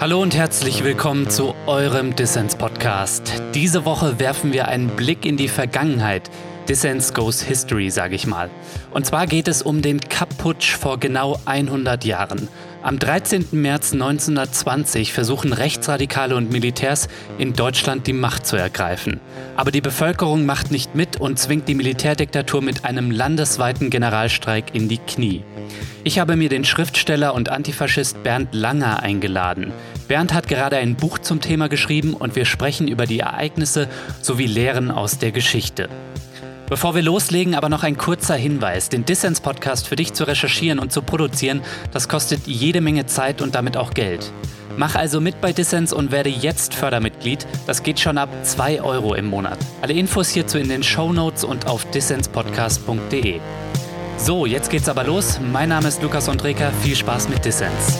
Hallo und herzlich willkommen zu eurem Dissens-Podcast. Diese Woche werfen wir einen Blick in die Vergangenheit. Dissens Goes History, sage ich mal. Und zwar geht es um den Kapp-Putsch vor genau 100 Jahren. Am 13. März 1920 versuchen Rechtsradikale und Militärs in Deutschland die Macht zu ergreifen. Aber die Bevölkerung macht nicht mit und zwingt die Militärdiktatur mit einem landesweiten Generalstreik in die Knie. Ich habe mir den Schriftsteller und Antifaschist Bernd Langer eingeladen. Bernd hat gerade ein Buch zum Thema geschrieben und wir sprechen über die Ereignisse sowie Lehren aus der Geschichte. Bevor wir loslegen, aber noch ein kurzer Hinweis. Den Dissens-Podcast für dich zu recherchieren und zu produzieren, das kostet jede Menge Zeit und damit auch Geld. Mach also mit bei Dissens und werde jetzt Fördermitglied. Das geht schon ab 2 Euro im Monat. Alle Infos hierzu in den Show Notes und auf dissenspodcast.de. So, jetzt geht's aber los. Mein Name ist Lukas Andreka. Viel Spaß mit Dissens.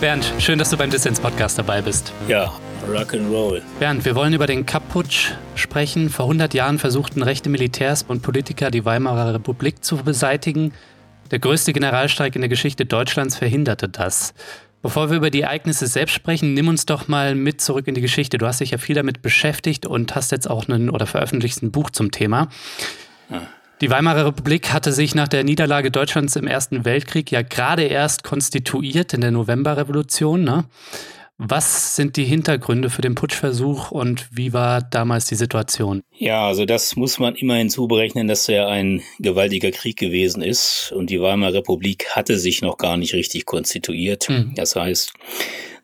Bernd, schön, dass du beim Dissens Podcast dabei bist. Ja, Rock'n'Roll. Bernd, wir wollen über den Kapp-Putsch sprechen. Vor 100 Jahren versuchten rechte Militärs und Politiker die Weimarer Republik zu beseitigen. Der größte Generalstreik in der Geschichte Deutschlands verhinderte das. Bevor wir über die Ereignisse selbst sprechen, nimm uns doch mal mit zurück in die Geschichte. Du hast dich ja viel damit beschäftigt und hast jetzt auch einen oder veröffentlicht ein Buch zum Thema. Ja. Die Weimarer Republik hatte sich nach der Niederlage Deutschlands im Ersten Weltkrieg ja gerade erst konstituiert in der Novemberrevolution. Ne? Was sind die Hintergründe für den Putschversuch und wie war damals die Situation? Ja, also das muss man immer hinzuberechnen, dass er ein gewaltiger Krieg gewesen ist und die Weimarer Republik hatte sich noch gar nicht richtig konstituiert. Mhm. Das heißt,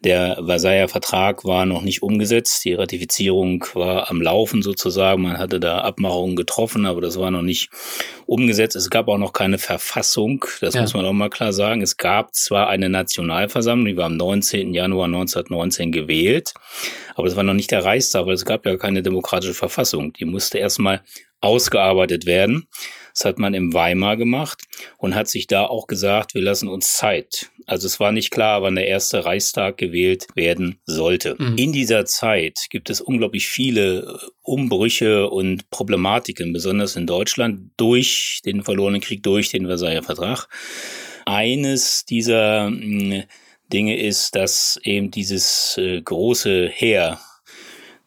der Versailler Vertrag war noch nicht umgesetzt. Die Ratifizierung war am Laufen sozusagen. Man hatte da Abmachungen getroffen, aber das war noch nicht umgesetzt. Es gab auch noch keine Verfassung. Das ja. muss man auch mal klar sagen. Es gab zwar eine Nationalversammlung, die war am 19. Januar 1919 gewählt, aber es war noch nicht der Reichstag, weil es gab ja keine demokratische Verfassung. Die musste erstmal ausgearbeitet werden. Das hat man im Weimar gemacht und hat sich da auch gesagt, wir lassen uns Zeit. Also es war nicht klar, wann der erste Reichstag gewählt werden sollte. Mhm. In dieser Zeit gibt es unglaublich viele Umbrüche und Problematiken, besonders in Deutschland, durch den verlorenen Krieg, durch den Versailler Vertrag. Eines dieser hm, Dinge ist, dass eben dieses äh, große Heer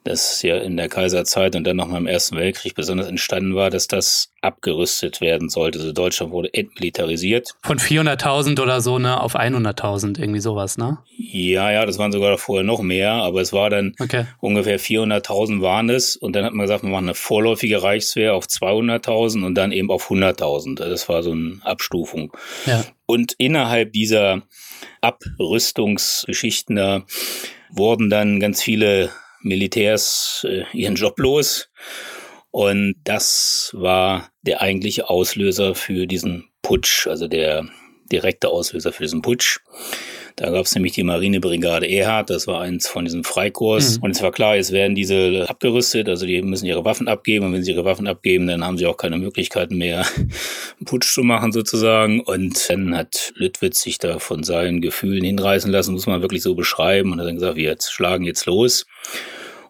das ja in der Kaiserzeit und dann nochmal im Ersten Weltkrieg besonders entstanden war, dass das abgerüstet werden sollte. Also Deutschland wurde entmilitarisiert. Von 400.000 oder so ne, auf 100.000, irgendwie sowas, ne? Ja, ja, das waren sogar vorher noch mehr, aber es war dann okay. ungefähr 400.000 waren es und dann hat man gesagt, wir machen eine vorläufige Reichswehr auf 200.000 und dann eben auf 100.000. Das war so eine Abstufung. Ja. Und innerhalb dieser Abrüstungsgeschichten da wurden dann ganz viele Militärs äh, ihren Job los. Und das war der eigentliche Auslöser für diesen Putsch, also der direkte Auslöser für diesen Putsch. Da gab es nämlich die Marinebrigade Erhard, das war eins von diesem Freikurs. Mhm. Und es war klar, es werden diese abgerüstet, also die müssen ihre Waffen abgeben. Und wenn sie ihre Waffen abgeben, dann haben sie auch keine Möglichkeiten mehr, einen Putsch zu machen sozusagen. Und dann hat Lüttwitz sich da von seinen Gefühlen hinreißen lassen, muss man wirklich so beschreiben. Und hat dann gesagt, wir jetzt schlagen jetzt los.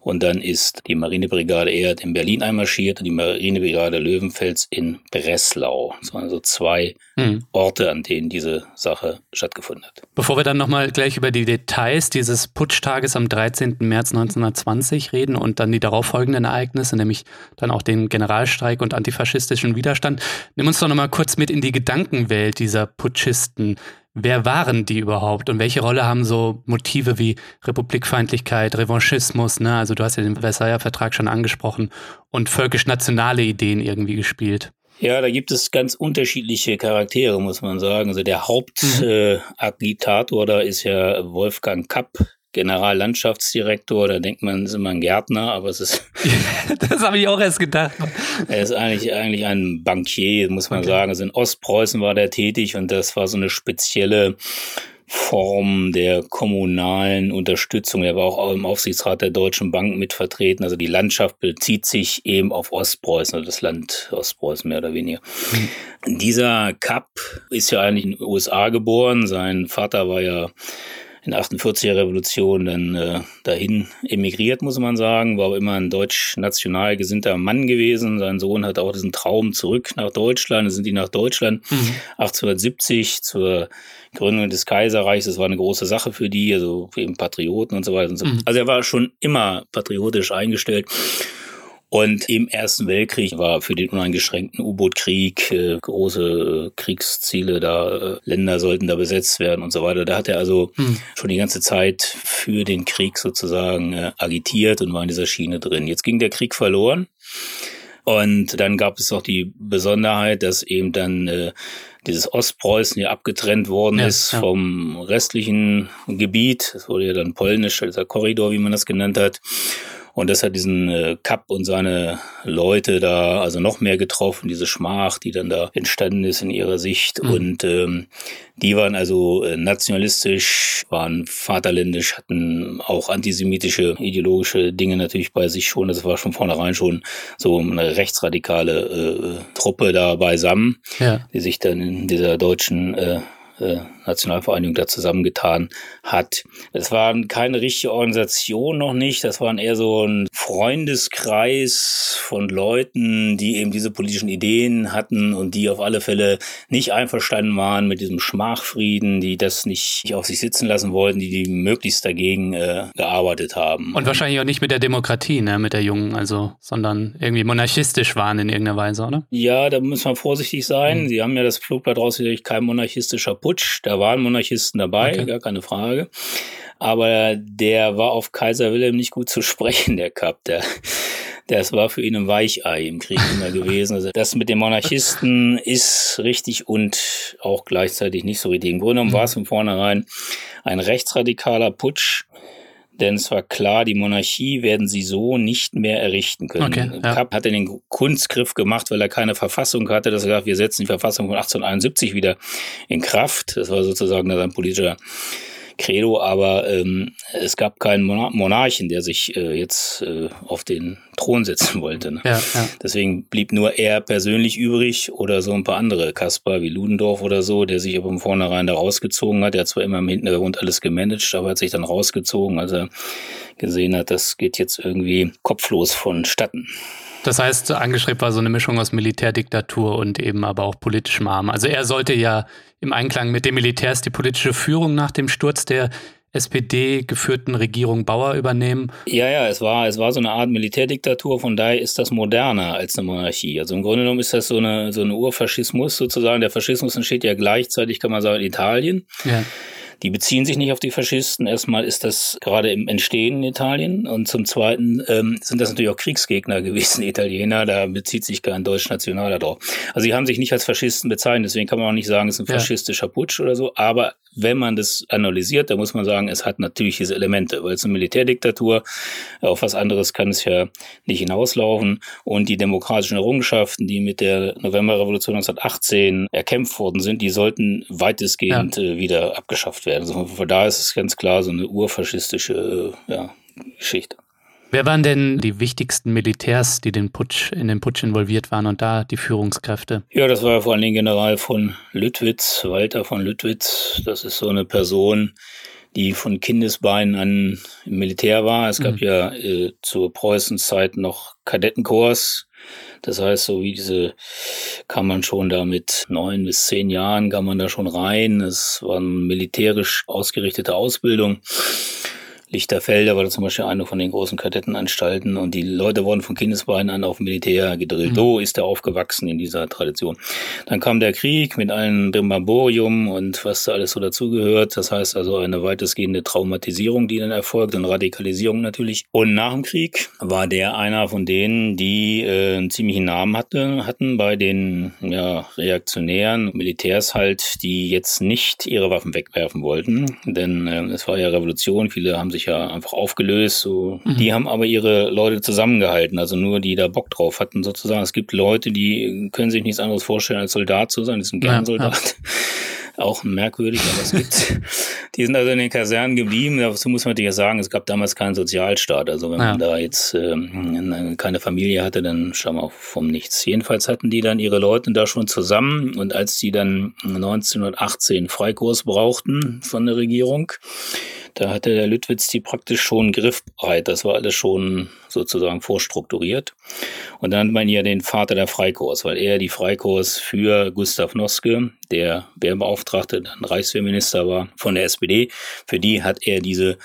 Und dann ist die Marinebrigade Erd in Berlin einmarschiert und die Marinebrigade Löwenfels in Breslau. Das waren so zwei mhm. Orte, an denen diese Sache stattgefunden hat. Bevor wir dann nochmal gleich über die Details dieses Putschtages am 13. März 1920 reden und dann die darauffolgenden Ereignisse, nämlich dann auch den Generalstreik und antifaschistischen Widerstand, nimm uns doch nochmal kurz mit in die Gedankenwelt dieser Putschisten. Wer waren die überhaupt und welche Rolle haben so Motive wie Republikfeindlichkeit, Revanchismus, ne? also du hast ja den Versailler Vertrag schon angesprochen, und völkisch-nationale Ideen irgendwie gespielt? Ja, da gibt es ganz unterschiedliche Charaktere, muss man sagen. Also der Hauptagitator mhm. äh, da ist ja Wolfgang Kapp, Generallandschaftsdirektor, da denkt man, ist immer ein Gärtner, aber es ist. das habe ich auch erst gedacht. er ist eigentlich, eigentlich ein Bankier, muss man okay. sagen. Also in Ostpreußen war der tätig und das war so eine spezielle Form der kommunalen Unterstützung. Er war auch im Aufsichtsrat der Deutschen Bank mit vertreten. Also die Landschaft bezieht sich eben auf Ostpreußen, also das Land Ostpreußen mehr oder weniger. Mhm. Dieser Kapp ist ja eigentlich in den USA geboren. Sein Vater war ja in der 48er Revolution dann äh, dahin emigriert, muss man sagen, war aber immer ein deutsch-national gesinnter Mann gewesen. Sein Sohn hat auch diesen Traum zurück nach Deutschland. Dann sind die nach Deutschland mhm. 1870 zur Gründung des Kaiserreichs. Das war eine große Sache für die, also eben Patrioten und so weiter. Und so. Mhm. Also er war schon immer patriotisch eingestellt. Und im Ersten Weltkrieg war für den uneingeschränkten U-Boot-Krieg äh, große äh, Kriegsziele da, äh, Länder sollten da besetzt werden und so weiter. Da hat er also hm. schon die ganze Zeit für den Krieg sozusagen äh, agitiert und war in dieser Schiene drin. Jetzt ging der Krieg verloren. Und dann gab es auch die Besonderheit, dass eben dann äh, dieses Ostpreußen hier abgetrennt worden ja, ist ja. vom restlichen Gebiet. Das wurde ja dann polnisch, dieser Korridor, wie man das genannt hat. Und das hat diesen äh, Kapp und seine Leute da also noch mehr getroffen, diese Schmach, die dann da entstanden ist in ihrer Sicht. Mhm. Und ähm, die waren also äh, nationalistisch, waren vaterländisch, hatten auch antisemitische ideologische Dinge natürlich bei sich schon. Das war schon vornherein schon so eine rechtsradikale äh, Truppe da beisammen, ja. die sich dann in dieser deutschen äh, äh, Nationalvereinigung da zusammengetan hat. Es waren keine richtige Organisation noch nicht, das waren eher so ein Freundeskreis von Leuten, die eben diese politischen Ideen hatten und die auf alle Fälle nicht einverstanden waren mit diesem Schmachfrieden, die das nicht auf sich sitzen lassen wollten, die, die möglichst dagegen äh, gearbeitet haben. Und wahrscheinlich auch nicht mit der Demokratie, ne, mit der Jungen, also, sondern irgendwie monarchistisch waren in irgendeiner Weise, oder? Ja, da muss man vorsichtig sein. Mhm. Sie haben ja das Flugblatt rausgekriegt, kein monarchistischer Putsch. Da waren Monarchisten dabei, okay. gar keine Frage. Aber der war auf Kaiser Wilhelm nicht gut zu sprechen, der Cup. Der, das war für ihn ein Weichei im Krieg immer gewesen. Also das mit den Monarchisten ist richtig und auch gleichzeitig nicht so richtig. Im Grunde genommen war es von vornherein ein rechtsradikaler Putsch. Denn es war klar, die Monarchie werden sie so nicht mehr errichten können. Okay, ja. Kapp hatte den Kunstgriff gemacht, weil er keine Verfassung hatte. Das gesagt, wir setzen die Verfassung von 1871 wieder in Kraft. Das war sozusagen sein politischer Credo, aber ähm, es gab keinen Monarchen, der sich äh, jetzt äh, auf den Thron setzen wollte. Ne? Ja, ja. Deswegen blieb nur er persönlich übrig oder so ein paar andere, Kaspar wie Ludendorff oder so, der sich aber im Vornherein da rausgezogen hat. Er hat zwar immer im Hintergrund alles gemanagt, aber hat sich dann rausgezogen, als er gesehen hat, das geht jetzt irgendwie kopflos vonstatten. Das heißt, angestrebt war so eine Mischung aus Militärdiktatur und eben aber auch politischem Arm. Also er sollte ja im Einklang mit den Militärs die politische Führung nach dem Sturz der SPD-geführten Regierung Bauer übernehmen. Ja, ja, es war, es war so eine Art Militärdiktatur, von daher ist das moderner als eine Monarchie. Also im Grunde genommen ist das so eine, so eine Urfaschismus sozusagen. Der Faschismus entsteht ja gleichzeitig, kann man sagen, in Italien. Ja. Die beziehen sich nicht auf die Faschisten. Erstmal ist das gerade im Entstehen in Italien und zum Zweiten ähm, sind das natürlich auch Kriegsgegner gewesen, Italiener. Da bezieht sich kein Deutsch-Nationaler drauf. Also sie haben sich nicht als Faschisten bezeichnet, deswegen kann man auch nicht sagen, es ist ein faschistischer Putsch oder so. Aber wenn man das analysiert, dann muss man sagen, es hat natürlich diese Elemente, weil es eine Militärdiktatur, auf was anderes kann es ja nicht hinauslaufen. Und die demokratischen Errungenschaften, die mit der Novemberrevolution 1918 erkämpft worden sind, die sollten weitestgehend ja. äh, wieder abgeschafft werden. Also von da ist es ganz klar so eine urfaschistische äh, ja, Geschichte. Wer waren denn die wichtigsten Militärs, die den Putsch, in den Putsch involviert waren und da die Führungskräfte? Ja, das war vor allem General von Lüttwitz, Walter von Lüttwitz. Das ist so eine Person, die von Kindesbeinen an im Militär war. Es gab mhm. ja äh, zur Preußenzeit noch Kadettenkorps. Das heißt, so wie diese kann man schon da mit neun bis zehn Jahren kann man da schon rein. Es war eine militärisch ausgerichtete Ausbildung. Lichterfelder war da zum Beispiel eine von den großen Kadettenanstalten und die Leute wurden von Kindesbeinen an auf Militär gedrillt. Mhm. So ist er aufgewachsen in dieser Tradition. Dann kam der Krieg mit allen Brimborium und was da alles so dazugehört. Das heißt also eine weitestgehende Traumatisierung, die dann erfolgt und Radikalisierung natürlich. Und nach dem Krieg war der einer von denen, die äh, einen ziemlichen Namen hatte, hatten bei den ja, reaktionären Militärs halt, die jetzt nicht ihre Waffen wegwerfen wollten. Denn äh, es war ja Revolution, viele haben sich sich ja einfach aufgelöst. So. Mhm. Die haben aber ihre Leute zusammengehalten, also nur die da Bock drauf hatten sozusagen. Es gibt Leute, die können sich nichts anderes vorstellen, als Soldat zu sein, die sind gern ja, Soldat. Ja. Auch merkwürdig, aber es gibt. Die sind also in den Kasernen geblieben. Dazu muss man natürlich sagen, es gab damals keinen Sozialstaat. Also wenn ja. man da jetzt äh, keine Familie hatte, dann schauen wir vom Nichts. Jedenfalls hatten die dann ihre Leute da schon zusammen und als die dann 1918 Freikurs brauchten von der Regierung, da hatte der Lüttwitz die praktisch schon griffbereit. Das war alles schon sozusagen vorstrukturiert. Und dann hat man ja den Vater der Freikorps, weil er die Freikorps für Gustav Noske, der Wehrbeauftragte, dann Reichswehrminister war von der SPD, für die hat er diese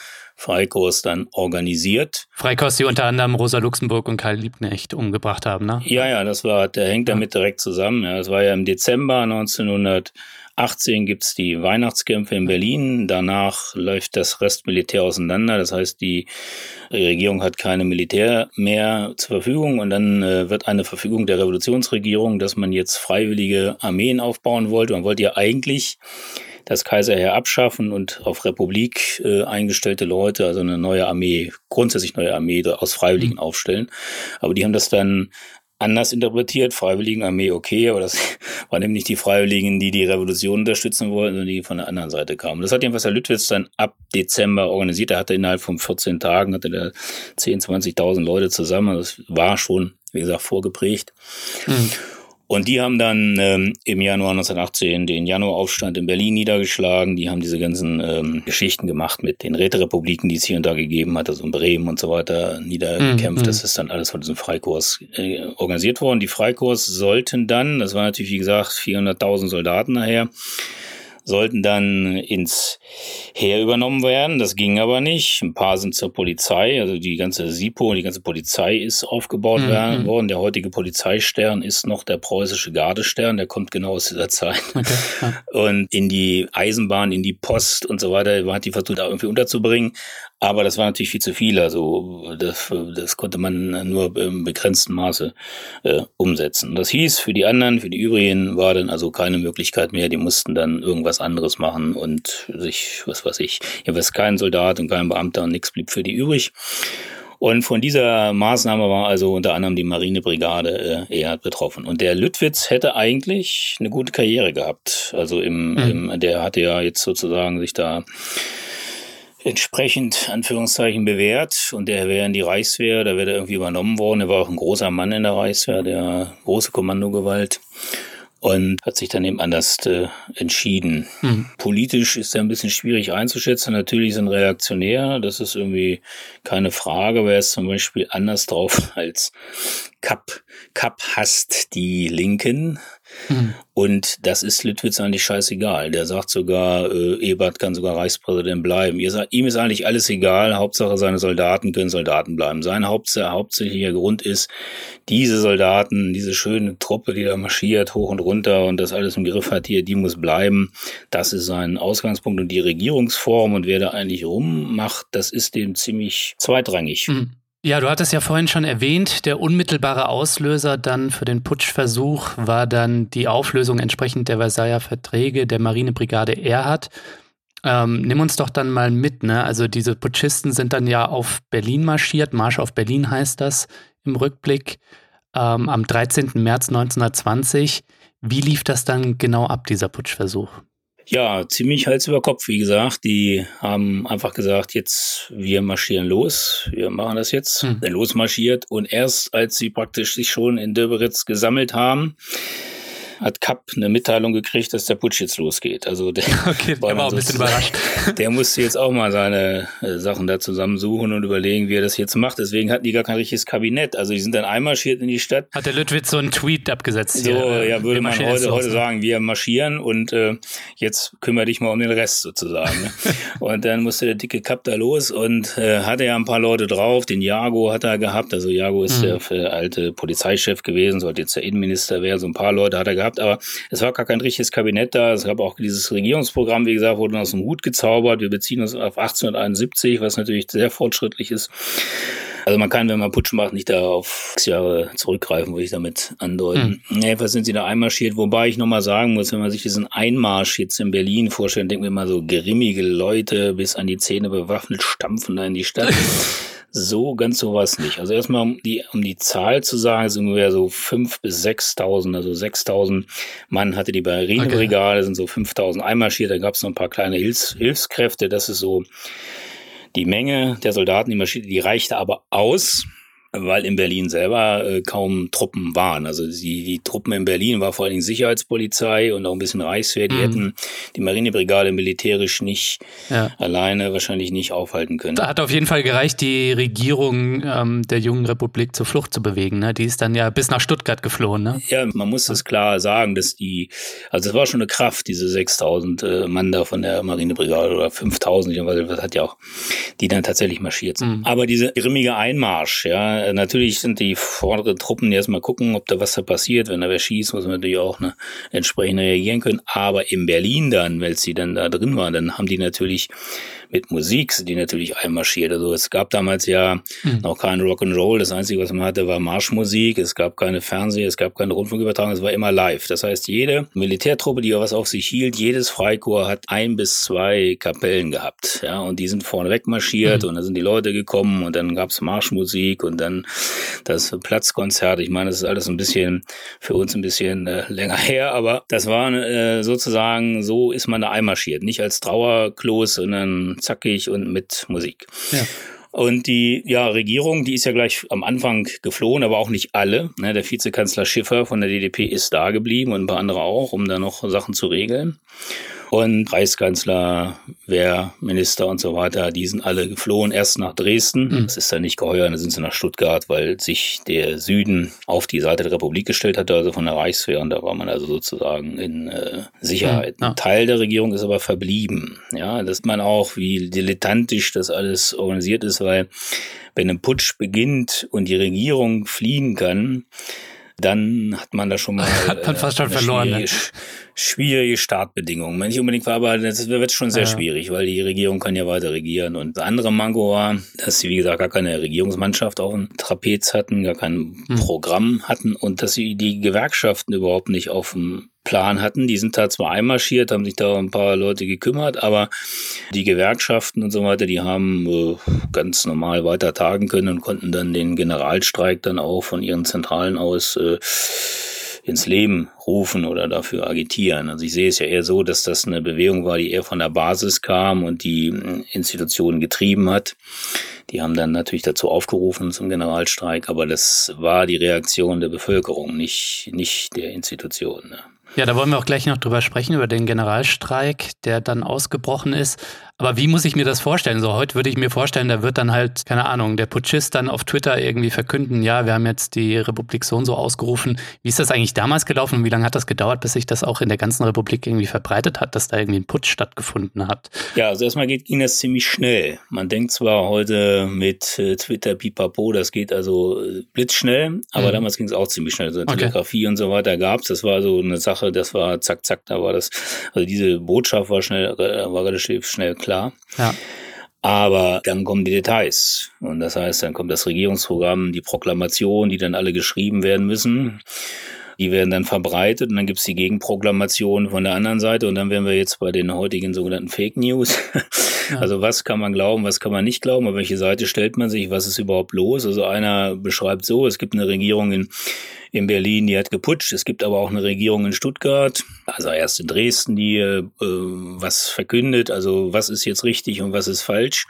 Freikorps dann organisiert. Freikorps, die unter anderem Rosa Luxemburg und Karl Liebknecht umgebracht haben, ne? Ja, ja, das war, der hängt damit direkt zusammen. Ja, das war ja im Dezember 1900 18 gibt's die Weihnachtskämpfe in Berlin. Danach läuft das Restmilitär auseinander. Das heißt, die Regierung hat keine Militär mehr zur Verfügung. Und dann äh, wird eine Verfügung der Revolutionsregierung, dass man jetzt freiwillige Armeen aufbauen wollte. Man wollte ja eigentlich das Kaiserheer abschaffen und auf Republik äh, eingestellte Leute, also eine neue Armee, grundsätzlich neue Armee aus Freiwilligen mhm. aufstellen. Aber die haben das dann anders interpretiert. Freiwilligenarmee okay, aber das waren nämlich die Freiwilligen, die die Revolution unterstützen wollten, sondern die von der anderen Seite kamen. Das hat jedenfalls Herr Lüttwitz dann ab Dezember organisiert. Er hatte innerhalb von 14 Tagen hatte der 10, 20.000 Leute zusammen. Das war schon, wie gesagt, vorgeprägt. Mhm. Und die haben dann ähm, im Januar 1918 den Januaraufstand in Berlin niedergeschlagen. Die haben diese ganzen ähm, Geschichten gemacht mit den Räterepubliken, die es hier und da gegeben hat, also in Bremen und so weiter, niedergekämpft. Mhm. Das ist dann alles von diesem Freikorps äh, organisiert worden. Die Freikorps sollten dann, das war natürlich wie gesagt 400.000 Soldaten nachher, sollten dann ins Heer übernommen werden. Das ging aber nicht. Ein paar sind zur Polizei, also die ganze SIPO, die ganze Polizei ist aufgebaut mhm. worden. Der heutige Polizeistern ist noch der preußische Gardestern, der kommt genau aus dieser Zeit. Okay, ja. Und in die Eisenbahn, in die Post und so weiter, hat die versucht, da irgendwie unterzubringen. Aber das war natürlich viel zu viel. Also das, das konnte man nur im begrenzten Maße äh, umsetzen. Das hieß, für die anderen, für die übrigen war dann also keine Möglichkeit mehr. Die mussten dann irgendwas anderes machen und sich, was weiß ich, hier war kein Soldat und kein Beamter und nichts blieb für die übrig. Und von dieser Maßnahme war also unter anderem die Marinebrigade äh, eher betroffen. Und der Lüttwitz hätte eigentlich eine gute Karriere gehabt. Also im, mhm. im der hatte ja jetzt sozusagen sich da entsprechend Anführungszeichen bewährt und der wäre in die Reichswehr, da wäre er irgendwie übernommen worden. Er war auch ein großer Mann in der Reichswehr, der große Kommandogewalt und hat sich dann eben anders äh, entschieden. Mhm. Politisch ist er ein bisschen schwierig einzuschätzen. Natürlich ist er ein Reaktionär, das ist irgendwie keine Frage, aber er ist zum Beispiel anders drauf als Kapp. Kapp hasst die Linken. Mhm. Und das ist Litwitz eigentlich scheißegal. Der sagt sogar, äh, Ebert kann sogar Reichspräsident bleiben. Ihr sagt, ihm ist eigentlich alles egal. Hauptsache seine Soldaten können Soldaten bleiben. Sein Haupt, hauptsächlicher Grund ist, diese Soldaten, diese schöne Truppe, die da marschiert, hoch und runter und das alles im Griff hat hier, die muss bleiben. Das ist sein Ausgangspunkt. Und die Regierungsform und wer da eigentlich rummacht, das ist dem ziemlich zweitrangig. Mhm. Ja, du hattest ja vorhin schon erwähnt, der unmittelbare Auslöser dann für den Putschversuch war dann die Auflösung entsprechend der Versailler Verträge der Marinebrigade Erhard. Ähm, nimm uns doch dann mal mit, ne? Also diese Putschisten sind dann ja auf Berlin marschiert, Marsch auf Berlin heißt das im Rückblick, ähm, am 13. März 1920. Wie lief das dann genau ab, dieser Putschversuch? Ja, ziemlich Hals über Kopf, wie gesagt. Die haben einfach gesagt, jetzt wir marschieren los, wir machen das jetzt, hm. losmarschiert. Und erst als sie praktisch sich schon in Döberitz gesammelt haben, hat Kapp eine Mitteilung gekriegt, dass der Putsch jetzt losgeht. Also der, okay, der war auch ein bisschen überrascht. Der musste jetzt auch mal seine äh, Sachen da zusammensuchen und überlegen, wie er das jetzt macht. Deswegen hatten die gar kein richtiges Kabinett. Also die sind dann einmarschiert in die Stadt. Hat der Lüttwitz so einen Tweet abgesetzt? So, hier, ja, würde man heute, heute sagen, wir marschieren und äh, jetzt kümmere dich mal um den Rest sozusagen. Ne? und dann musste der dicke Kapp da los und äh, hatte ja ein paar Leute drauf. Den Jago hat er gehabt. Also Jago ist mhm. der alte Polizeichef gewesen, sollte jetzt der Innenminister werden. So ein paar Leute hat er gehabt gehabt, aber es war gar kein richtiges Kabinett da. Es gab auch dieses Regierungsprogramm, wie gesagt, wurde aus dem Hut gezaubert. Wir beziehen uns auf 1871, was natürlich sehr fortschrittlich ist. Also man kann, wenn man Putsch macht, nicht da auf sechs Jahre zurückgreifen, würde ich damit andeuten. Hm. Jedenfalls sind sie da einmarschiert, wobei ich nochmal sagen muss, wenn man sich diesen Einmarsch jetzt in Berlin vorstellt, denken wir mal so grimmige Leute bis an die Zähne bewaffnet stampfen da in die Stadt. so ganz so was nicht. Also erstmal um die, um die Zahl zu sagen, sind ungefähr so fünf bis sechstausend, also sechstausend Mann hatte die Marinebrigade, okay. sind so fünftausend einmarschiert, da gab es noch ein paar kleine Hilfs Hilfskräfte, das ist so die Menge der Soldaten, die marschierte, die reichte aber aus weil in Berlin selber äh, kaum Truppen waren. Also die, die Truppen in Berlin war vor allen Dingen Sicherheitspolizei und auch ein bisschen Reichswehr. Die mhm. hätten die Marinebrigade militärisch nicht ja. alleine wahrscheinlich nicht aufhalten können. Da hat auf jeden Fall gereicht, die Regierung ähm, der jungen Republik zur Flucht zu bewegen. Ne? Die ist dann ja bis nach Stuttgart geflohen. Ne? Ja, man muss es klar sagen, dass die, also es war schon eine Kraft, diese 6000 äh, Mann da von der Marinebrigade oder 5000, das hat ja auch, die dann tatsächlich marschiert sind. Mhm. Aber diese grimmige Einmarsch, ja, äh, natürlich sind die vorderen Truppen die erstmal gucken, ob da was da passiert. Wenn da wer schießt, muss man natürlich auch ne, entsprechend reagieren können. Aber in Berlin dann, weil sie dann da drin waren, dann haben die natürlich mit Musik sind die natürlich einmarschiert. Also es gab damals ja mhm. noch kein Rock'n'Roll. Das Einzige, was man hatte, war Marschmusik. Es gab keine Fernseh, es gab keine Rundfunkübertragung. Es war immer live. Das heißt, jede Militärtruppe, die was auf sich hielt, jedes Freikorps hat ein bis zwei Kapellen gehabt. Ja, und die sind vorneweg marschiert mhm. und dann sind die Leute gekommen und dann gab's Marschmusik und dann das Platzkonzert. Ich meine, das ist alles ein bisschen für uns ein bisschen äh, länger her, aber das war äh, sozusagen, so ist man da einmarschiert. Nicht als Trauerklos, sondern zackig und mit Musik. Ja. Und die ja, Regierung, die ist ja gleich am Anfang geflohen, aber auch nicht alle. Ne, der Vizekanzler Schiffer von der DDP ist da geblieben und ein paar andere auch, um da noch Sachen zu regeln. Und Reichskanzler, Wehrminister und so weiter, die sind alle geflohen, erst nach Dresden. Mhm. Das ist dann nicht geheuer, dann sind sie nach Stuttgart, weil sich der Süden auf die Seite der Republik gestellt hatte, also von der Reichswehr. Und da war man also sozusagen in äh, Sicherheit. Mhm. Ein Teil der Regierung ist aber verblieben. Ja, dass man auch, wie dilettantisch das alles organisiert ist, weil wenn ein Putsch beginnt und die Regierung fliehen kann, dann hat man da schon mal hat man fast schon verloren. Ne? Schwierige Startbedingungen. Nicht unbedingt aber das wird schon sehr ja. schwierig, weil die Regierung kann ja weiter regieren. Und das andere Mango war, dass sie, wie gesagt, gar keine Regierungsmannschaft auf dem Trapez hatten, gar kein hm. Programm hatten und dass sie die Gewerkschaften überhaupt nicht auf dem Plan hatten. Die sind da zwar einmarschiert, haben sich da ein paar Leute gekümmert, aber die Gewerkschaften und so weiter, die haben äh, ganz normal weiter tagen können und konnten dann den Generalstreik dann auch von ihren Zentralen aus äh, ins Leben rufen oder dafür agitieren. Also ich sehe es ja eher so, dass das eine Bewegung war, die eher von der Basis kam und die hm, Institutionen getrieben hat. Die haben dann natürlich dazu aufgerufen zum Generalstreik, aber das war die Reaktion der Bevölkerung, nicht, nicht der Institutionen. Ne? Ja, da wollen wir auch gleich noch drüber sprechen, über den Generalstreik, der dann ausgebrochen ist. Aber wie muss ich mir das vorstellen? So heute würde ich mir vorstellen, da wird dann halt, keine Ahnung, der Putschist dann auf Twitter irgendwie verkünden, ja, wir haben jetzt die Republik so und so ausgerufen. Wie ist das eigentlich damals gelaufen und wie lange hat das gedauert, bis sich das auch in der ganzen Republik irgendwie verbreitet hat, dass da irgendwie ein Putsch stattgefunden hat? Ja, also erstmal geht, ging das ziemlich schnell. Man denkt zwar heute mit äh, Twitter, pipapo, das geht also äh, blitzschnell, aber mhm. damals ging es auch ziemlich schnell. Also Telegrafie okay. und so weiter gab's. Das war so eine Sache, das war zack, zack, da war das, also diese Botschaft war schnell, äh, war relativ schnell klar klar. Ja. Aber dann kommen die Details. Und das heißt, dann kommt das Regierungsprogramm, die Proklamation, die dann alle geschrieben werden müssen. Die werden dann verbreitet und dann gibt's die Gegenproklamation von der anderen Seite und dann wären wir jetzt bei den heutigen sogenannten Fake News. Ja. Also was kann man glauben, was kann man nicht glauben, auf welche Seite stellt man sich, was ist überhaupt los? Also einer beschreibt so, es gibt eine Regierung in in Berlin, die hat geputscht. Es gibt aber auch eine Regierung in Stuttgart, also erst in Dresden, die äh, was verkündet, also was ist jetzt richtig und was ist falsch.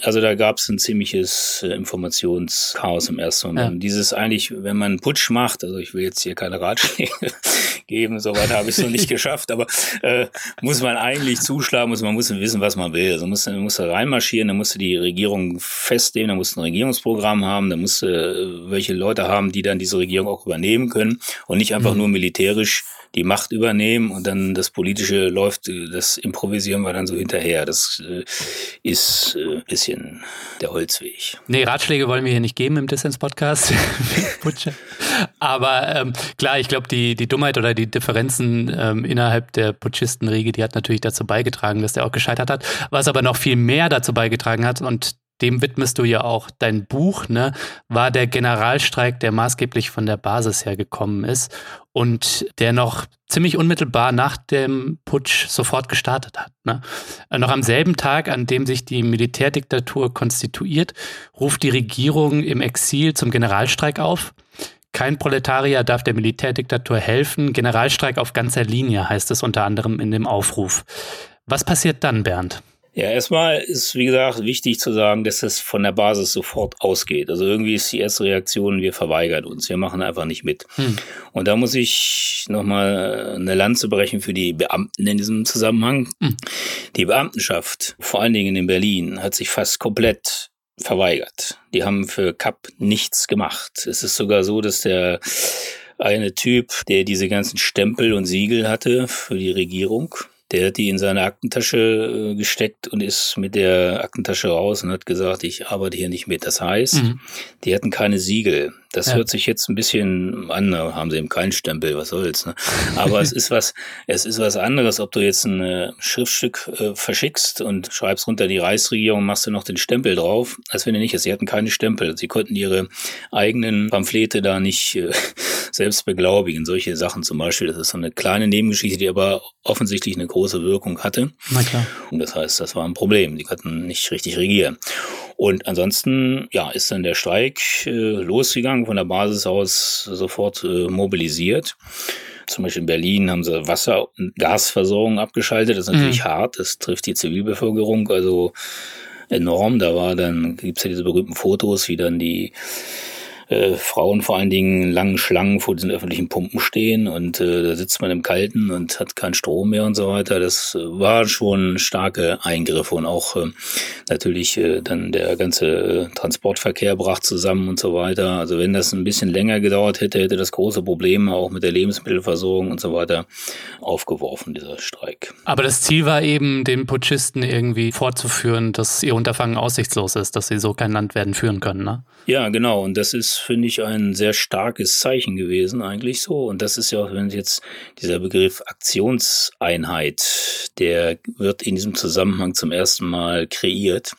Also da gab es ein ziemliches äh, Informationschaos im ersten Moment. Ja. Dieses eigentlich, wenn man einen Putsch macht, also ich will jetzt hier keine Ratschläge geben, soweit habe ich es noch nicht geschafft, aber äh, muss man eigentlich zuschlagen, muss man muss wissen, was man will. Also muss man muss da reinmarschieren, dann musste die Regierung festnehmen, dann musste ein Regierungsprogramm haben, dann musste äh, welche Leute haben, die dann diese Regierung auch übernehmen können und nicht einfach mhm. nur militärisch die Macht übernehmen und dann das Politische läuft, das improvisieren wir dann so hinterher. Das äh, ist äh, bisschen der Holzweg. Nee, Ratschläge wollen wir hier nicht geben im Dissens-Podcast. Aber ähm, klar, ich glaube, die, die Dummheit oder die Differenzen ähm, innerhalb der Putschistenriege, die hat natürlich dazu beigetragen, dass der auch gescheitert hat. Was aber noch viel mehr dazu beigetragen hat, und dem widmest du ja auch dein Buch, ne, war der Generalstreik, der maßgeblich von der Basis her gekommen ist und der noch ziemlich unmittelbar nach dem Putsch sofort gestartet hat. Ne? Noch am selben Tag, an dem sich die Militärdiktatur konstituiert, ruft die Regierung im Exil zum Generalstreik auf. Kein Proletarier darf der Militärdiktatur helfen. Generalstreik auf ganzer Linie heißt es unter anderem in dem Aufruf. Was passiert dann, Bernd? Ja, erstmal ist, wie gesagt, wichtig zu sagen, dass es von der Basis sofort ausgeht. Also irgendwie ist die erste Reaktion, wir verweigern uns, wir machen einfach nicht mit. Hm. Und da muss ich nochmal eine Lanze brechen für die Beamten in diesem Zusammenhang. Hm. Die Beamtenschaft, vor allen Dingen in Berlin, hat sich fast komplett verweigert. Die haben für CAP nichts gemacht. Es ist sogar so, dass der eine Typ, der diese ganzen Stempel und Siegel hatte für die Regierung, der hat die in seine Aktentasche äh, gesteckt und ist mit der Aktentasche raus und hat gesagt, ich arbeite hier nicht mit. Das heißt, mhm. die hatten keine Siegel. Das ja. hört sich jetzt ein bisschen an, da haben sie eben keinen Stempel, was soll's. Ne? Aber es ist was, es ist was anderes, ob du jetzt ein äh, Schriftstück äh, verschickst und schreibst runter die Reichsregierung, machst du noch den Stempel drauf, als wenn du nicht, sie hatten keine Stempel. Sie konnten ihre eigenen Pamphlete da nicht äh, selbst beglaubigen. Solche Sachen zum Beispiel, das ist so eine kleine Nebengeschichte, die aber offensichtlich eine große Wirkung hatte. Na klar. Und das heißt, das war ein Problem. Die konnten nicht richtig regieren. Und ansonsten, ja, ist dann der Streik äh, losgegangen, von der Basis aus sofort äh, mobilisiert. Zum Beispiel in Berlin haben sie Wasser- und Gasversorgung abgeschaltet. Das ist natürlich mhm. hart. Das trifft die Zivilbevölkerung also enorm. Da war dann, gibt's ja diese berühmten Fotos, wie dann die äh, Frauen vor allen Dingen langen Schlangen vor diesen öffentlichen Pumpen stehen und äh, da sitzt man im Kalten und hat keinen Strom mehr und so weiter. Das war schon starke Eingriffe und auch äh, natürlich äh, dann der ganze äh, Transportverkehr brach zusammen und so weiter. Also wenn das ein bisschen länger gedauert hätte, hätte das große Probleme auch mit der Lebensmittelversorgung und so weiter aufgeworfen, dieser Streik. Aber das Ziel war eben, den Putschisten irgendwie vorzuführen, dass ihr Unterfangen aussichtslos ist, dass sie so kein Land werden führen können, ne? Ja, genau. Und das ist finde ich, ein sehr starkes Zeichen gewesen, eigentlich so. Und das ist ja auch, wenn jetzt dieser Begriff Aktionseinheit, der wird in diesem Zusammenhang zum ersten Mal kreiert.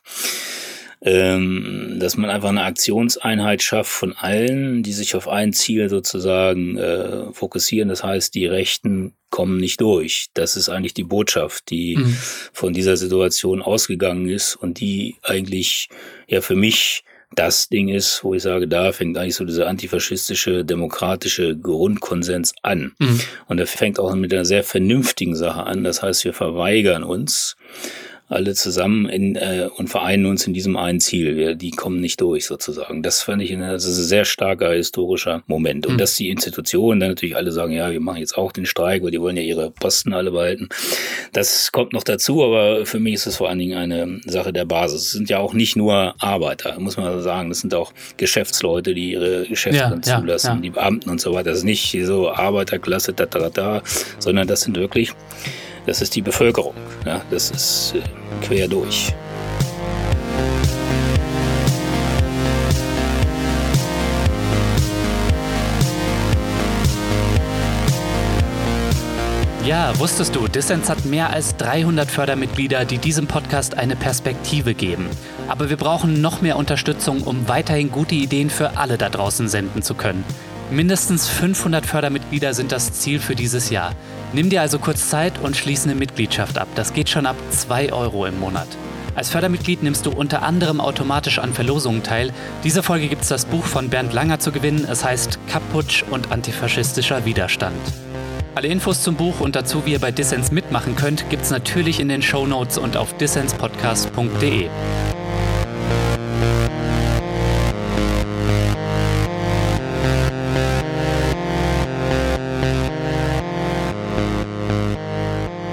Ähm, dass man einfach eine Aktionseinheit schafft von allen, die sich auf ein Ziel sozusagen äh, fokussieren. Das heißt, die Rechten kommen nicht durch. Das ist eigentlich die Botschaft, die mhm. von dieser Situation ausgegangen ist und die eigentlich ja für mich das Ding ist, wo ich sage, da fängt eigentlich so dieser antifaschistische, demokratische Grundkonsens an. Mhm. Und er fängt auch mit einer sehr vernünftigen Sache an. Das heißt, wir verweigern uns alle zusammen in, äh, und vereinen uns in diesem einen Ziel. Wir, die kommen nicht durch sozusagen. Das fand ich das ist ein sehr starker historischer Moment. Und mhm. dass die Institutionen dann natürlich alle sagen, ja, wir machen jetzt auch den Streik, weil die wollen ja ihre Posten alle behalten. Das kommt noch dazu, aber für mich ist es vor allen Dingen eine Sache der Basis. Es sind ja auch nicht nur Arbeiter, muss man sagen. Das sind auch Geschäftsleute, die ihre Geschäfte ja, zulassen, ja, ja. die Beamten und so weiter. Das ist nicht so Arbeiterklasse, da, da, da, sondern das sind wirklich das ist die Bevölkerung. Ja, das ist äh, quer durch. Ja, wusstest du, Dissens hat mehr als 300 Fördermitglieder, die diesem Podcast eine Perspektive geben. Aber wir brauchen noch mehr Unterstützung, um weiterhin gute Ideen für alle da draußen senden zu können. Mindestens 500 Fördermitglieder sind das Ziel für dieses Jahr. Nimm dir also kurz Zeit und schließe eine Mitgliedschaft ab. Das geht schon ab 2 Euro im Monat. Als Fördermitglied nimmst du unter anderem automatisch an Verlosungen teil. Diese Folge gibt es das Buch von Bernd Langer zu gewinnen. Es heißt Kaputsch und antifaschistischer Widerstand. Alle Infos zum Buch und dazu, wie ihr bei Dissens mitmachen könnt, gibt es natürlich in den Show Notes und auf dissenspodcast.de.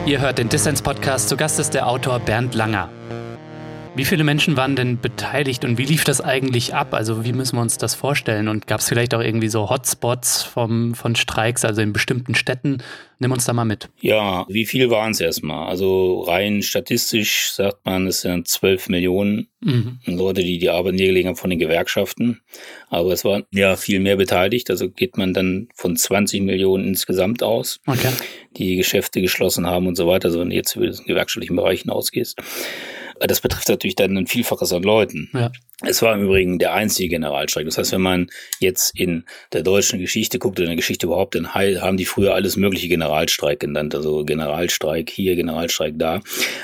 Ihr hört den Dissens-Podcast. Zu Gast ist der Autor Bernd Langer. Wie viele Menschen waren denn beteiligt und wie lief das eigentlich ab? Also wie müssen wir uns das vorstellen? Und gab es vielleicht auch irgendwie so Hotspots vom, von Streiks, also in bestimmten Städten? Nimm uns da mal mit. Ja, wie viel waren es erstmal? Also rein statistisch sagt man, es sind 12 Millionen mhm. Leute, die die Arbeit niedergelegt haben von den Gewerkschaften. Aber es waren ja viel mehr beteiligt. Also geht man dann von 20 Millionen insgesamt aus, okay. die Geschäfte geschlossen haben und so weiter. Also wenn du jetzt über den gewerkschaftlichen Bereich hinausgehst. Das betrifft natürlich dann ein Vielfaches an Leuten. Ja. Es war im Übrigen der einzige Generalstreik. Das heißt, wenn man jetzt in der deutschen Geschichte guckt oder in der Geschichte überhaupt, dann haben die früher alles mögliche Generalstreik genannt. Also Generalstreik hier, Generalstreik da.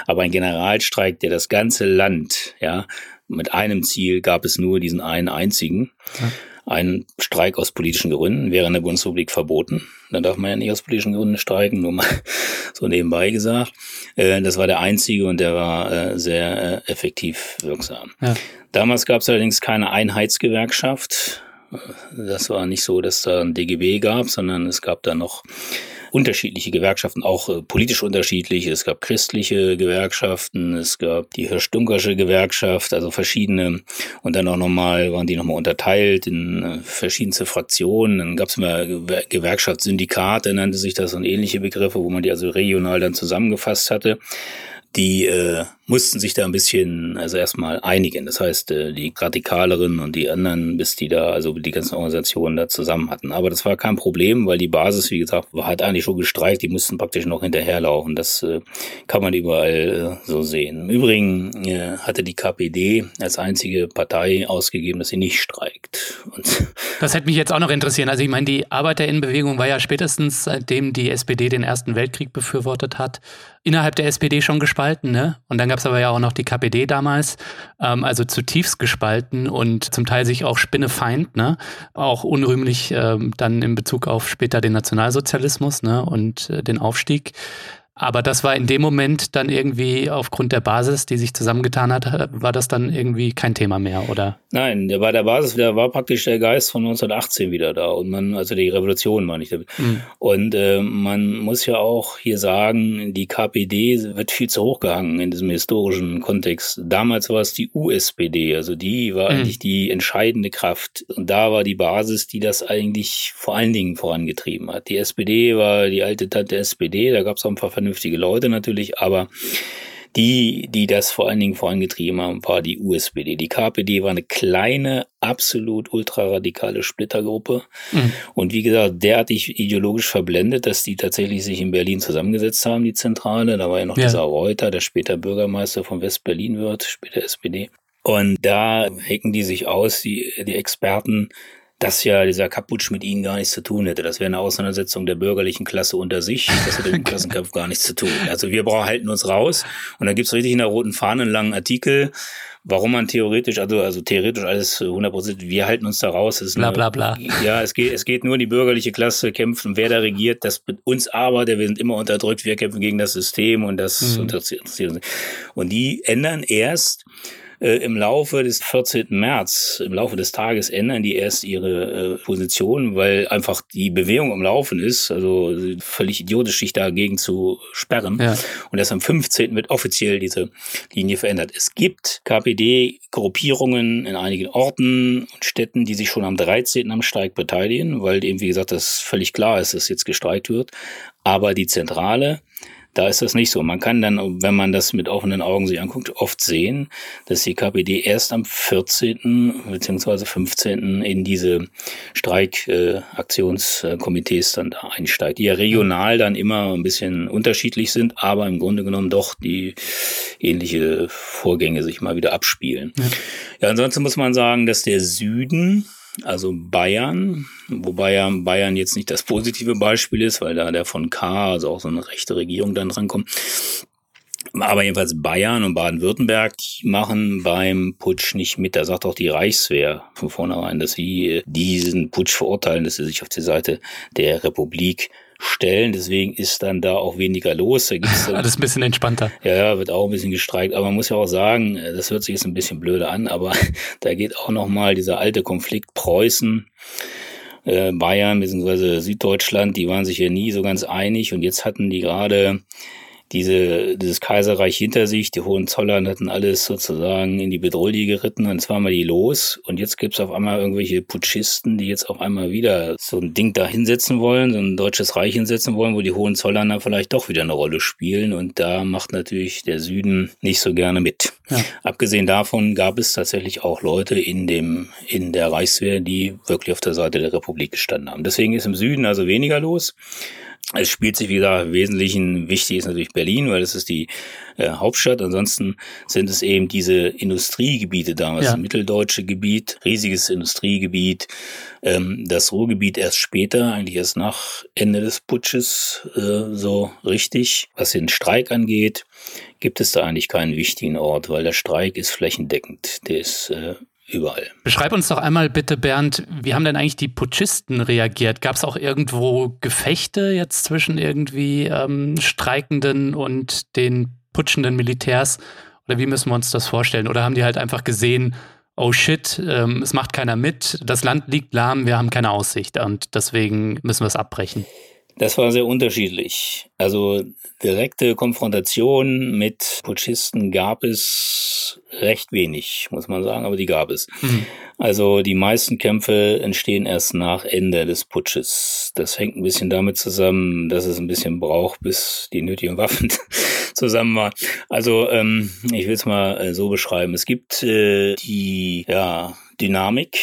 Aber ein Generalstreik, der das ganze Land, ja, mit einem Ziel gab es nur diesen einen einzigen. Ja. Ein Streik aus politischen Gründen wäre in der Bundesrepublik verboten. Da darf man ja nicht aus politischen Gründen streiken, nur mal so nebenbei gesagt. Äh, das war der einzige und der war äh, sehr äh, effektiv wirksam. Ja. Damals gab es allerdings keine Einheitsgewerkschaft. Das war nicht so, dass da ein DGB gab, sondern es gab da noch unterschiedliche Gewerkschaften, auch äh, politisch unterschiedliche. Es gab christliche Gewerkschaften, es gab die Hirsch-Dunkersche Gewerkschaft, also verschiedene. Und dann auch nochmal, waren die nochmal unterteilt in äh, verschiedenste Fraktionen. Dann gab es mal Gewerkschaftssyndikate, nannte sich das, und ähnliche Begriffe, wo man die also regional dann zusammengefasst hatte die äh, mussten sich da ein bisschen, also erstmal einigen. Das heißt, äh, die Radikaleren und die anderen, bis die da, also die ganzen Organisationen da zusammen hatten. Aber das war kein Problem, weil die Basis, wie gesagt, hat eigentlich schon gestreikt, die mussten praktisch noch hinterherlaufen. Das äh, kann man überall äh, so sehen. Im Übrigen hatte die KPD als einzige Partei ausgegeben, dass sie nicht streikt. Und das hätte mich jetzt auch noch interessieren. Also ich meine, die Arbeiterinnenbewegung war ja spätestens, seitdem die SPD den Ersten Weltkrieg befürwortet hat, innerhalb der SPD schon gespalten, ne? Und dann gab es aber ja auch noch die KPD damals, ähm, also zutiefst gespalten und zum Teil sich auch Spinnefeind, ne? Auch unrühmlich ähm, dann in Bezug auf später den Nationalsozialismus, ne? Und äh, den Aufstieg. Aber das war in dem Moment dann irgendwie aufgrund der Basis, die sich zusammengetan hat, war das dann irgendwie kein Thema mehr, oder? Nein, der war der Basis, der war praktisch der Geist von 1918 wieder da und man, also die Revolution meine ich damit. Mhm. Und äh, man muss ja auch hier sagen, die KPD wird viel zu hoch gehangen in diesem historischen Kontext. Damals war es die USPD, also die war mhm. eigentlich die entscheidende Kraft. Und da war die Basis, die das eigentlich vor allen Dingen vorangetrieben hat. Die SPD war die alte Tante SPD, da gab es auch ein paar vernünftige Leute natürlich, aber die, die das vor allen Dingen vorangetrieben haben, war die USPD. Die KPD war eine kleine, absolut ultraradikale Splittergruppe. Mhm. Und wie gesagt, derartig ideologisch verblendet, dass die tatsächlich sich in Berlin zusammengesetzt haben, die Zentrale. Da war ja noch ja. dieser Reuter, der später Bürgermeister von West-Berlin wird, später SPD. Und da hecken die sich aus, die, die Experten, dass ja dieser Kaputsch mit ihnen gar nichts zu tun hätte. Das wäre eine Auseinandersetzung der bürgerlichen Klasse unter sich. Das hätte mit dem Klassenkampf gar nichts zu tun. Also wir brauchen, halten uns raus. Und dann gibt's richtig in der roten Fahne einen langen Artikel, warum man theoretisch, also, also theoretisch alles 100 Prozent, wir halten uns da raus. Es bla, bla, bla. Ja, es geht, es geht nur die bürgerliche Klasse kämpfen, wer da regiert, das mit uns aber, der wir sind immer unterdrückt, wir kämpfen gegen das System und das mhm. interessiert uns. Und die ändern erst, äh, im Laufe des 14. März, im Laufe des Tages ändern die erst ihre äh, Position, weil einfach die Bewegung am Laufen ist, also völlig idiotisch, sich dagegen zu sperren. Ja. Und erst am 15. wird offiziell diese Linie verändert. Es gibt KPD-Gruppierungen in einigen Orten und Städten, die sich schon am 13. am Streik beteiligen, weil eben, wie gesagt, das völlig klar ist, dass jetzt gestreikt wird. Aber die Zentrale da ist das nicht so. Man kann dann, wenn man das mit offenen Augen sich anguckt, oft sehen, dass die KPD erst am 14. bzw. 15. in diese Streikaktionskomitees äh, dann da einsteigt, die ja regional dann immer ein bisschen unterschiedlich sind, aber im Grunde genommen doch die ähnliche Vorgänge sich mal wieder abspielen. Ja, ja ansonsten muss man sagen, dass der Süden also Bayern, wobei ja Bayern jetzt nicht das positive Beispiel ist, weil da der von K, also auch so eine rechte Regierung dann drankommt. Aber jedenfalls Bayern und Baden-Württemberg machen beim Putsch nicht mit. Da sagt auch die Reichswehr von vornherein, dass sie diesen Putsch verurteilen, dass sie sich auf die Seite der Republik stellen. Deswegen ist dann da auch weniger los. Da gibt's dann, Alles ein bisschen entspannter. Ja, ja, wird auch ein bisschen gestreikt. Aber man muss ja auch sagen, das hört sich jetzt ein bisschen blöde an, aber da geht auch nochmal dieser alte Konflikt Preußen. Äh, Bayern bzw. Süddeutschland, die waren sich ja nie so ganz einig und jetzt hatten die gerade diese, dieses Kaiserreich hinter sich. Die Hohenzollern hatten alles sozusagen in die Bedrohung geritten und zwar mal die los. Und jetzt gibt's auf einmal irgendwelche Putschisten, die jetzt auf einmal wieder so ein Ding da hinsetzen wollen, so ein deutsches Reich hinsetzen wollen, wo die Hohenzollern dann vielleicht doch wieder eine Rolle spielen. Und da macht natürlich der Süden nicht so gerne mit. Ja. Abgesehen davon gab es tatsächlich auch Leute in dem, in der Reichswehr, die wirklich auf der Seite der Republik gestanden haben. Deswegen ist im Süden also weniger los. Es spielt sich, wie gesagt, im Wesentlichen wichtig ist natürlich Berlin, weil das ist die äh, Hauptstadt. Ansonsten sind es eben diese Industriegebiete damals, ja. mitteldeutsche Gebiet, riesiges Industriegebiet, ähm, das Ruhrgebiet erst später, eigentlich erst nach Ende des Putsches äh, so richtig. Was den Streik angeht, gibt es da eigentlich keinen wichtigen Ort, weil der Streik ist flächendeckend. Der ist äh, überall. Beschreib uns doch einmal bitte, Bernd, wie haben denn eigentlich die Putschisten reagiert? Gab es auch irgendwo Gefechte jetzt zwischen irgendwie ähm, Streikenden und den putschenden Militärs? Oder wie müssen wir uns das vorstellen? Oder haben die halt einfach gesehen, oh shit, ähm, es macht keiner mit, das Land liegt lahm, wir haben keine Aussicht und deswegen müssen wir es abbrechen? Das war sehr unterschiedlich. Also direkte Konfrontation mit Putschisten gab es recht wenig, muss man sagen, aber die gab es. Mhm. Also die meisten Kämpfe entstehen erst nach Ende des Putsches. Das hängt ein bisschen damit zusammen, dass es ein bisschen braucht, bis die nötigen Waffen zusammen waren. Also ähm, ich will es mal äh, so beschreiben. Es gibt äh, die ja, Dynamik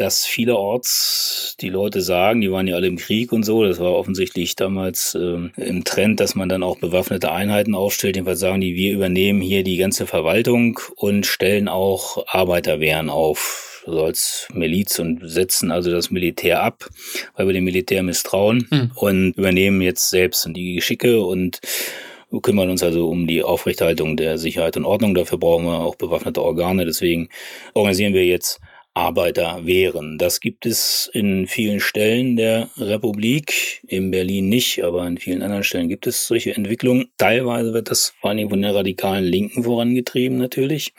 dass vielerorts die Leute sagen, die waren ja alle im Krieg und so, das war offensichtlich damals ähm, im Trend, dass man dann auch bewaffnete Einheiten aufstellt. Jedenfalls sagen die, wir übernehmen hier die ganze Verwaltung und stellen auch Arbeiterwehren auf so als Miliz und setzen also das Militär ab, weil wir dem Militär misstrauen mhm. und übernehmen jetzt selbst die Geschicke und wir kümmern uns also um die Aufrechterhaltung der Sicherheit und Ordnung. Dafür brauchen wir auch bewaffnete Organe. Deswegen organisieren wir jetzt Arbeiter wären. Das gibt es in vielen Stellen der Republik, in Berlin nicht, aber in vielen anderen Stellen gibt es solche Entwicklungen. Teilweise wird das vor allem von der radikalen Linken vorangetrieben natürlich.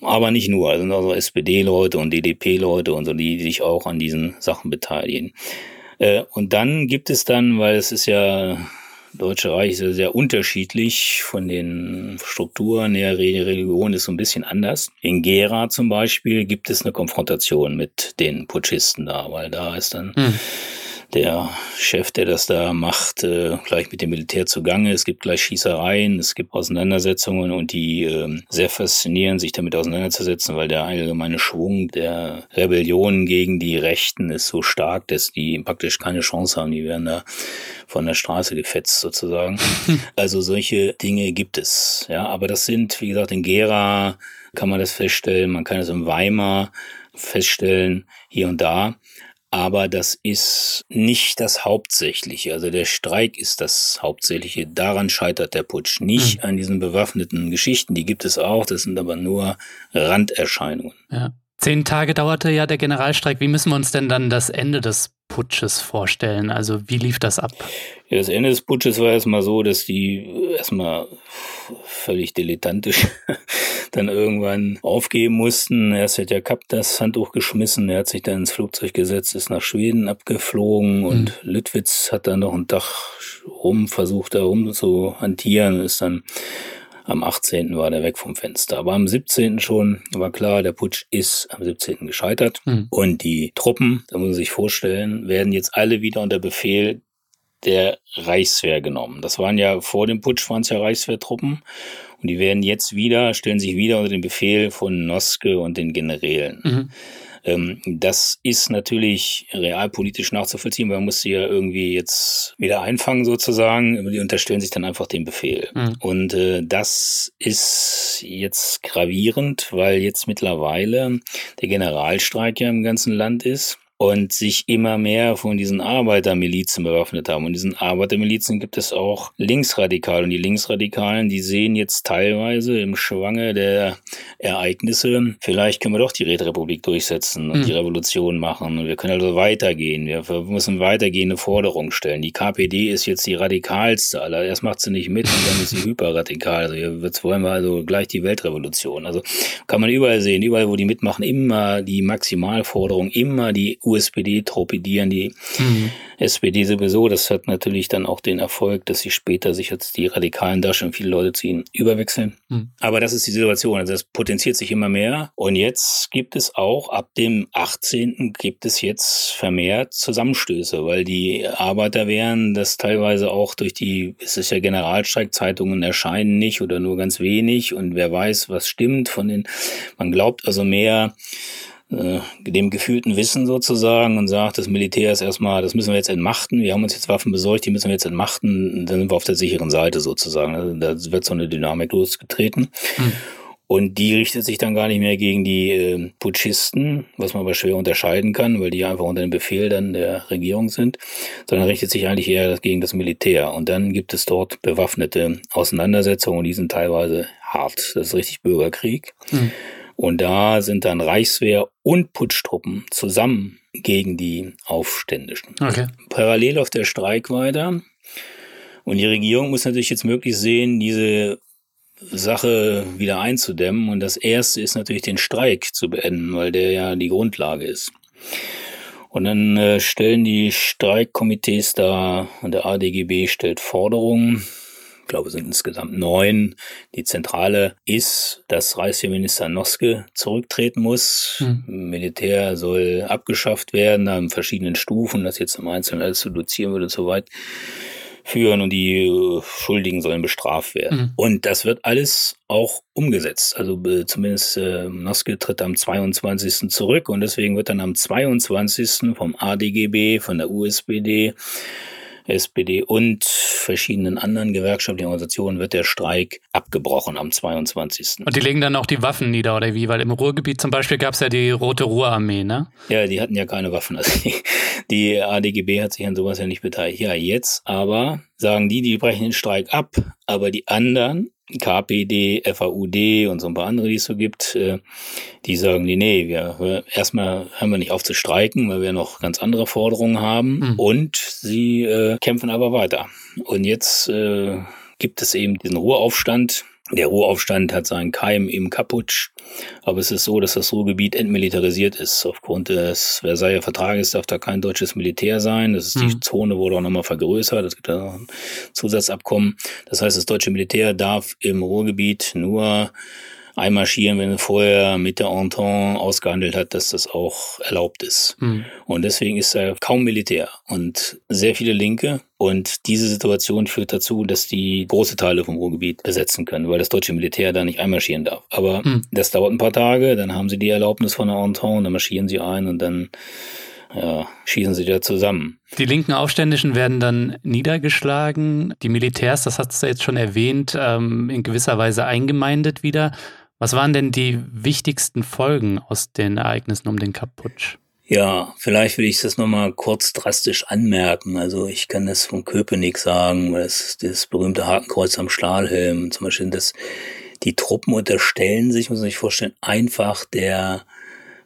Aber nicht nur, es sind also SPD-Leute und DDP-Leute und so, die sich auch an diesen Sachen beteiligen. Äh, und dann gibt es dann, weil es ist ja Deutsche Reich ist ja sehr unterschiedlich von den Strukturen. Die Religion ist so ein bisschen anders. In Gera zum Beispiel gibt es eine Konfrontation mit den Putschisten da, weil da ist dann hm der Chef, der das da macht, äh, gleich mit dem Militär zugange. Es gibt gleich Schießereien, es gibt Auseinandersetzungen und die äh, sehr faszinieren, sich damit auseinanderzusetzen, weil der allgemeine Schwung der Rebellion gegen die Rechten ist so stark, dass die praktisch keine Chance haben. Die werden da von der Straße gefetzt sozusagen. also solche Dinge gibt es. Ja, aber das sind, wie gesagt, in Gera kann man das feststellen, man kann es in Weimar feststellen, hier und da aber das ist nicht das Hauptsächliche. Also der Streik ist das Hauptsächliche. Daran scheitert der Putsch. Nicht mhm. an diesen bewaffneten Geschichten, die gibt es auch, das sind aber nur Randerscheinungen. Ja. Zehn Tage dauerte ja der Generalstreik. Wie müssen wir uns denn dann das Ende des Putsches vorstellen? Also wie lief das ab? Ja, das Ende des Putsches war erstmal so, dass die erstmal völlig dilettantisch dann irgendwann aufgeben mussten. Erst hat der Kapp das Handtuch geschmissen, er hat sich dann ins Flugzeug gesetzt, ist nach Schweden abgeflogen mhm. und Lüttwitz hat dann noch einen Tag rum versucht, da rum zu hantieren, ist dann am 18. war der weg vom Fenster. Aber am 17. schon war klar, der Putsch ist am 17. gescheitert. Mhm. Und die Truppen, da muss man sich vorstellen, werden jetzt alle wieder unter Befehl der Reichswehr genommen. Das waren ja vor dem Putsch waren es ja Reichswehrtruppen und die werden jetzt wieder, stellen sich wieder unter den Befehl von Noske und den Generälen. Mhm. Ähm, das ist natürlich realpolitisch nachzuvollziehen, weil man muss sie ja irgendwie jetzt wieder einfangen sozusagen. Die unterstellen sich dann einfach dem Befehl. Mhm. Und äh, das ist jetzt gravierend, weil jetzt mittlerweile der Generalstreik ja im ganzen Land ist und sich immer mehr von diesen Arbeitermilizen bewaffnet haben. Und diesen Arbeitermilizen gibt es auch Linksradikale. Und die Linksradikalen, die sehen jetzt teilweise im Schwange der Ereignisse, vielleicht können wir doch die Räterepublik durchsetzen und mhm. die Revolution machen. Und wir können also weitergehen. Wir müssen weitergehende Forderungen stellen. Die KPD ist jetzt die radikalste aller. Erst macht sie nicht mit und dann ist sie hyperradikal. Also jetzt wollen wir also gleich die Weltrevolution. Also kann man überall sehen, überall, wo die mitmachen, immer die Maximalforderung, immer die USPD torpedieren die mhm. SPD sowieso. Das hat natürlich dann auch den Erfolg, dass sie später sich jetzt die Radikalen da schon viele Leute zu ihnen überwechseln. Mhm. Aber das ist die Situation. Also das potenziert sich immer mehr. Und jetzt gibt es auch ab dem 18. gibt es jetzt vermehrt Zusammenstöße, weil die Arbeiter wären das teilweise auch durch die, es ist ja Generalstreikzeitungen erscheinen nicht oder nur ganz wenig und wer weiß, was stimmt von den, man glaubt also mehr, äh, dem gefühlten Wissen sozusagen und sagt, das Militär ist erstmal, das müssen wir jetzt entmachten, wir haben uns jetzt Waffen besorgt, die müssen wir jetzt entmachten, dann sind wir auf der sicheren Seite sozusagen. Also da wird so eine Dynamik losgetreten. Hm. Und die richtet sich dann gar nicht mehr gegen die äh, Putschisten, was man aber schwer unterscheiden kann, weil die einfach unter dem Befehl dann der Regierung sind, sondern richtet sich eigentlich eher gegen das Militär. Und dann gibt es dort bewaffnete Auseinandersetzungen und die sind teilweise hart. Das ist richtig Bürgerkrieg. Mhm. Und da sind dann Reichswehr und Putschtruppen zusammen gegen die Aufständischen. Okay. Parallel auf der Streik weiter. Und die Regierung muss natürlich jetzt möglichst sehen, diese Sache wieder einzudämmen. Und das erste ist natürlich den Streik zu beenden, weil der ja die Grundlage ist. Und dann äh, stellen die Streikkomitees da und der ADGB stellt Forderungen. Ich glaube, es sind insgesamt neun. Die zentrale ist, dass Reichsminister Noske zurücktreten muss. Hm. Militär soll abgeschafft werden, an verschiedenen Stufen, das jetzt im Einzelnen alles zu dozieren würde und so weiter führen und die äh, Schuldigen sollen bestraft werden. Mhm. Und das wird alles auch umgesetzt. Also äh, zumindest äh, Noske tritt am 22. zurück und deswegen wird dann am 22. vom ADGB, von der USPD SPD und verschiedenen anderen gewerkschaftlichen Organisationen wird der Streik abgebrochen am 22. Und die legen dann auch die Waffen nieder, oder wie? Weil im Ruhrgebiet zum Beispiel gab es ja die Rote Ruhrarmee, ne? Ja, die hatten ja keine Waffen. Also die, die ADGB hat sich an sowas ja nicht beteiligt. Ja, jetzt aber sagen die, die brechen den Streik ab, aber die anderen KPD, FAUD und so ein paar andere, die es so gibt, äh, die sagen, nee, nee, wir erstmal hören wir nicht auf zu streiken, weil wir noch ganz andere Forderungen haben mhm. und sie äh, kämpfen aber weiter. Und jetzt äh, gibt es eben diesen Ruheaufstand, der Ruhraufstand hat seinen Keim im Kaputsch, aber es ist so, dass das Ruhrgebiet entmilitarisiert ist. Aufgrund des Versailler Vertrages darf da kein deutsches Militär sein. Das ist, mhm. Die Zone wurde auch nochmal vergrößert. Es gibt da ein Zusatzabkommen. Das heißt, das deutsche Militär darf im Ruhrgebiet nur einmarschieren, wenn er vorher mit der Entente ausgehandelt hat, dass das auch erlaubt ist. Mhm. Und deswegen ist er kaum Militär und sehr viele Linke. Und diese Situation führt dazu, dass die große Teile vom Ruhrgebiet besetzen können, weil das deutsche Militär da nicht einmarschieren darf. Aber mhm. das dauert ein paar Tage, dann haben sie die Erlaubnis von der Entente, dann marschieren sie ein und dann ja, schießen sie da zusammen. Die linken Aufständischen werden dann niedergeschlagen. Die Militärs, das hast du jetzt schon erwähnt, ähm, in gewisser Weise eingemeindet wieder. Was waren denn die wichtigsten Folgen aus den Ereignissen um den Kaputsch? Ja, vielleicht will ich das nochmal kurz drastisch anmerken. Also ich kann das von Köpenick sagen, das, das berühmte Hakenkreuz am Stahlhelm, zum Beispiel, dass die Truppen unterstellen sich, muss man sich vorstellen, einfach der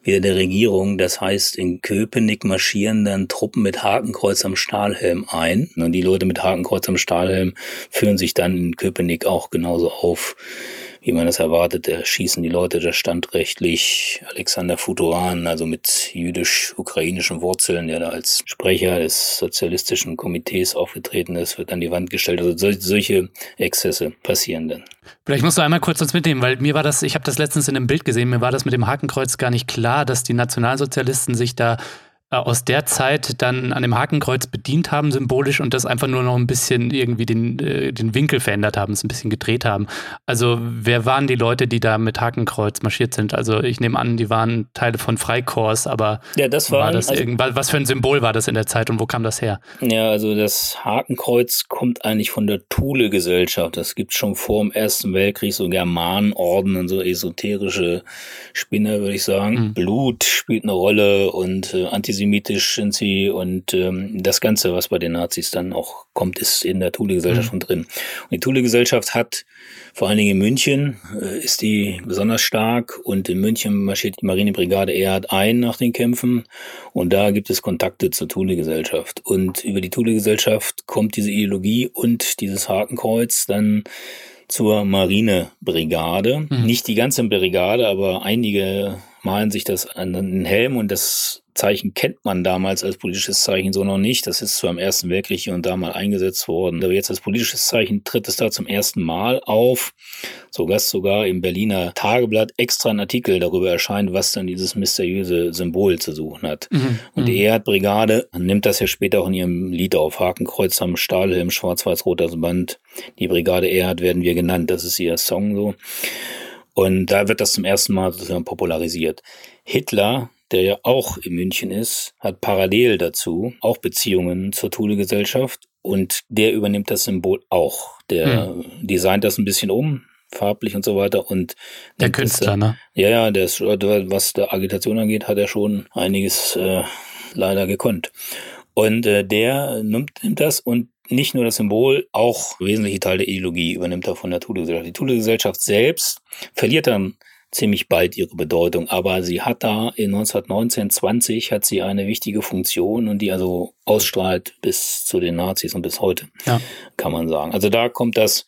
wieder der Regierung. Das heißt, in Köpenick marschieren dann Truppen mit Hakenkreuz am Stahlhelm ein. Und die Leute mit Hakenkreuz am Stahlhelm führen sich dann in Köpenick auch genauso auf wie man es erwartet, erschießen die Leute da standrechtlich. Alexander Futuran, also mit jüdisch-ukrainischen Wurzeln, der da als Sprecher des sozialistischen Komitees aufgetreten ist, wird an die Wand gestellt. Also solche Exzesse passieren dann. Vielleicht musst du einmal kurz uns mitnehmen, weil mir war das, ich habe das letztens in einem Bild gesehen, mir war das mit dem Hakenkreuz gar nicht klar, dass die Nationalsozialisten sich da aus der Zeit dann an dem Hakenkreuz bedient haben, symbolisch, und das einfach nur noch ein bisschen irgendwie den, äh, den Winkel verändert haben, es ein bisschen gedreht haben. Also, wer waren die Leute, die da mit Hakenkreuz marschiert sind? Also, ich nehme an, die waren Teile von Freikorps, aber ja, das war, war das also, was für ein Symbol war das in der Zeit und wo kam das her? Ja, also das Hakenkreuz kommt eigentlich von der Thule-Gesellschaft. Das gibt schon vor dem Ersten Weltkrieg so Germanenorden und so esoterische Spinner, würde ich sagen. Mhm. Blut spielt eine Rolle und äh, Antisemitismus antisemitisch sind sie und ähm, das Ganze, was bei den Nazis dann auch kommt, ist in der Thule-Gesellschaft mhm. schon drin. Und die Thule-Gesellschaft hat vor allen Dingen in München äh, ist die besonders stark und in München marschiert die Marinebrigade Erhard ein nach den Kämpfen und da gibt es Kontakte zur Thule-Gesellschaft und über die Thule-Gesellschaft kommt diese Ideologie und dieses Hakenkreuz dann zur Marinebrigade. Mhm. Nicht die ganze Brigade, aber einige malen sich das an den Helm und das Zeichen kennt man damals als politisches Zeichen so noch nicht. Das ist zwar im Ersten Weltkrieg hier und da mal eingesetzt worden, aber jetzt als politisches Zeichen tritt es da zum ersten Mal auf. So dass sogar im Berliner Tageblatt extra ein Artikel darüber erscheint, was dann dieses mysteriöse Symbol zu suchen hat. Mhm. Und die mhm. Erhard-Brigade nimmt das ja später auch in ihrem Lied auf. Hakenkreuz am Stahlhelm, schwarz-weiß-roter Band. Die Brigade Erhard werden wir genannt. Das ist ihr Song so. Und da wird das zum ersten Mal sozusagen popularisiert. Hitler der ja auch in München ist, hat parallel dazu auch Beziehungen zur Thule-Gesellschaft und der übernimmt das Symbol auch. Der hm. designt das ein bisschen um, farblich und so weiter. Und der Künstler, das, ne? Ja, ja, der ist, was der Agitation angeht, hat er schon einiges äh, leider gekonnt. Und äh, der nimmt, nimmt das und nicht nur das Symbol, auch wesentliche Teile der Ideologie übernimmt er von der Thule-Gesellschaft. Die Thule-Gesellschaft selbst verliert dann ziemlich bald ihre Bedeutung. Aber sie hat da in 1919, 20 hat sie eine wichtige Funktion und die also ausstrahlt bis zu den Nazis und bis heute, ja. kann man sagen. Also da kommt das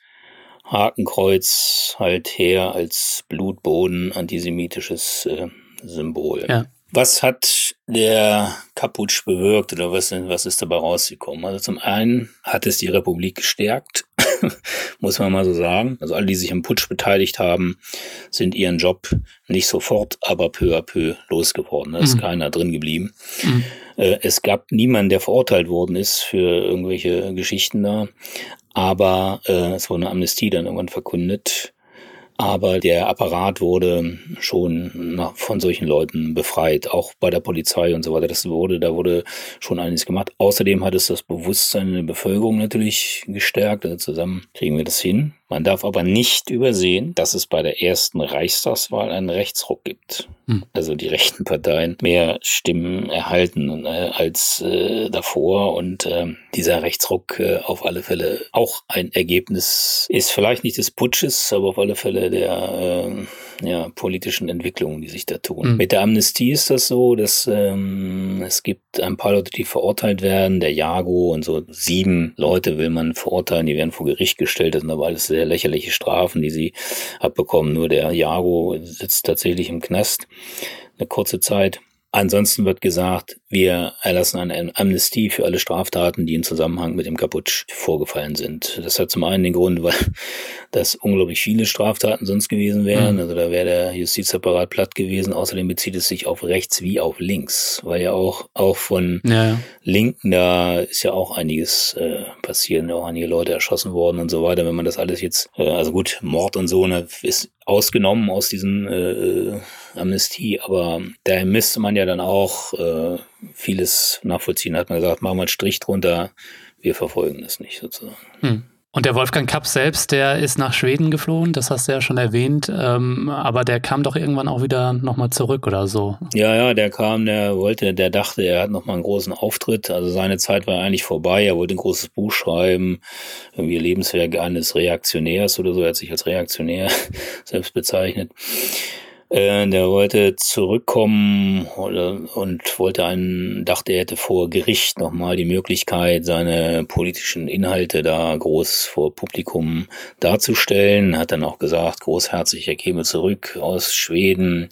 Hakenkreuz halt her als Blutboden antisemitisches äh, Symbol. Ja. Was hat der Kaputsch bewirkt oder was, was ist dabei rausgekommen? Also zum einen hat es die Republik gestärkt, muss man mal so sagen. Also alle, die sich am Putsch beteiligt haben, sind ihren Job nicht sofort, aber peu à peu losgeworden. Da ist mhm. keiner drin geblieben. Mhm. Äh, es gab niemanden, der verurteilt worden ist für irgendwelche Geschichten da. Aber äh, es wurde eine Amnestie dann irgendwann verkündet. Aber der Apparat wurde schon von solchen Leuten befreit, auch bei der Polizei und so weiter. Das wurde, da wurde schon einiges gemacht. Außerdem hat es das Bewusstsein in der Bevölkerung natürlich gestärkt. Also zusammen kriegen wir das hin. Man darf aber nicht übersehen, dass es bei der ersten Reichstagswahl einen Rechtsruck gibt. Hm. Also die rechten Parteien mehr Stimmen erhalten äh, als äh, davor und äh, dieser Rechtsruck äh, auf alle Fälle auch ein Ergebnis ist vielleicht nicht des Putsches, aber auf alle Fälle der äh, ja, politischen Entwicklungen, die sich da tun. Mhm. Mit der Amnestie ist das so, dass ähm, es gibt ein paar Leute, die verurteilt werden. Der Jago und so sieben Leute will man verurteilen, die werden vor Gericht gestellt. Das sind aber alles sehr lächerliche Strafen, die sie abbekommen. Nur der Jago sitzt tatsächlich im Knast eine kurze Zeit. Ansonsten wird gesagt, wir erlassen eine Amnestie für alle Straftaten, die im Zusammenhang mit dem Kaputsch vorgefallen sind. Das hat zum einen den Grund, weil das unglaublich viele Straftaten sonst gewesen wären. Mhm. Also da wäre der Justizapparat platt gewesen. Außerdem bezieht es sich auf rechts wie auf links, weil ja auch, auch von ja. Linken, da ist ja auch einiges äh, passiert, auch einige Leute erschossen worden und so weiter. Wenn man das alles jetzt, äh, also gut, Mord und so, ne, ist ausgenommen aus diesen äh, Amnestie, aber da müsste man ja dann auch äh, vieles nachvollziehen. Hat man gesagt, machen wir einen Strich drunter, wir verfolgen das nicht sozusagen. Hm. Und der Wolfgang Kapp selbst, der ist nach Schweden geflohen, das hast du ja schon erwähnt, ähm, aber der kam doch irgendwann auch wieder nochmal zurück oder so. Ja, ja, der kam, der wollte, der dachte, er hat nochmal einen großen Auftritt, also seine Zeit war eigentlich vorbei, er wollte ein großes Buch schreiben, irgendwie Lebenswerk eines Reaktionärs oder so, er hat sich als Reaktionär selbst bezeichnet. Äh, der wollte zurückkommen und wollte einen, dachte, er hätte vor Gericht nochmal die Möglichkeit, seine politischen Inhalte da groß vor Publikum darzustellen. Hat dann auch gesagt, großherzig, er käme zurück aus Schweden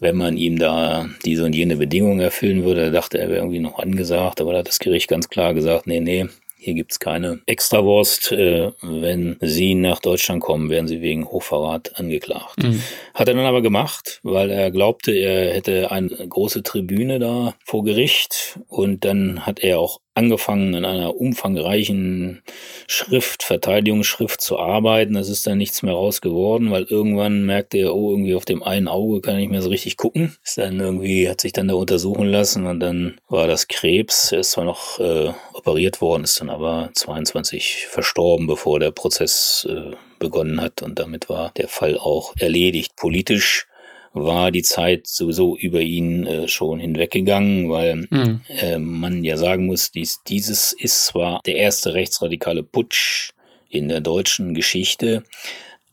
wenn man ihm da diese und jene Bedingungen erfüllen würde, da dachte er wäre irgendwie noch angesagt, aber da hat das Gericht ganz klar gesagt, nee, nee, hier gibt's keine Extrawurst. Äh, wenn Sie nach Deutschland kommen, werden Sie wegen Hochverrat angeklagt. Mhm. Hat er dann aber gemacht, weil er glaubte, er hätte eine große Tribüne da vor Gericht. Und dann hat er auch angefangen, in einer umfangreichen Schrift, Verteidigungsschrift zu arbeiten. Es ist dann nichts mehr raus geworden, weil irgendwann merkte er, oh, irgendwie auf dem einen Auge kann ich nicht mehr so richtig gucken. Ist dann irgendwie, hat sich dann da untersuchen lassen und dann war das Krebs. Er ist zwar noch äh, operiert worden, ist dann aber 22 verstorben, bevor der Prozess äh, begonnen hat und damit war der Fall auch erledigt. Politisch war die Zeit sowieso über ihn äh, schon hinweggegangen, weil mhm. äh, man ja sagen muss, dies, dieses ist zwar der erste rechtsradikale Putsch in der deutschen Geschichte,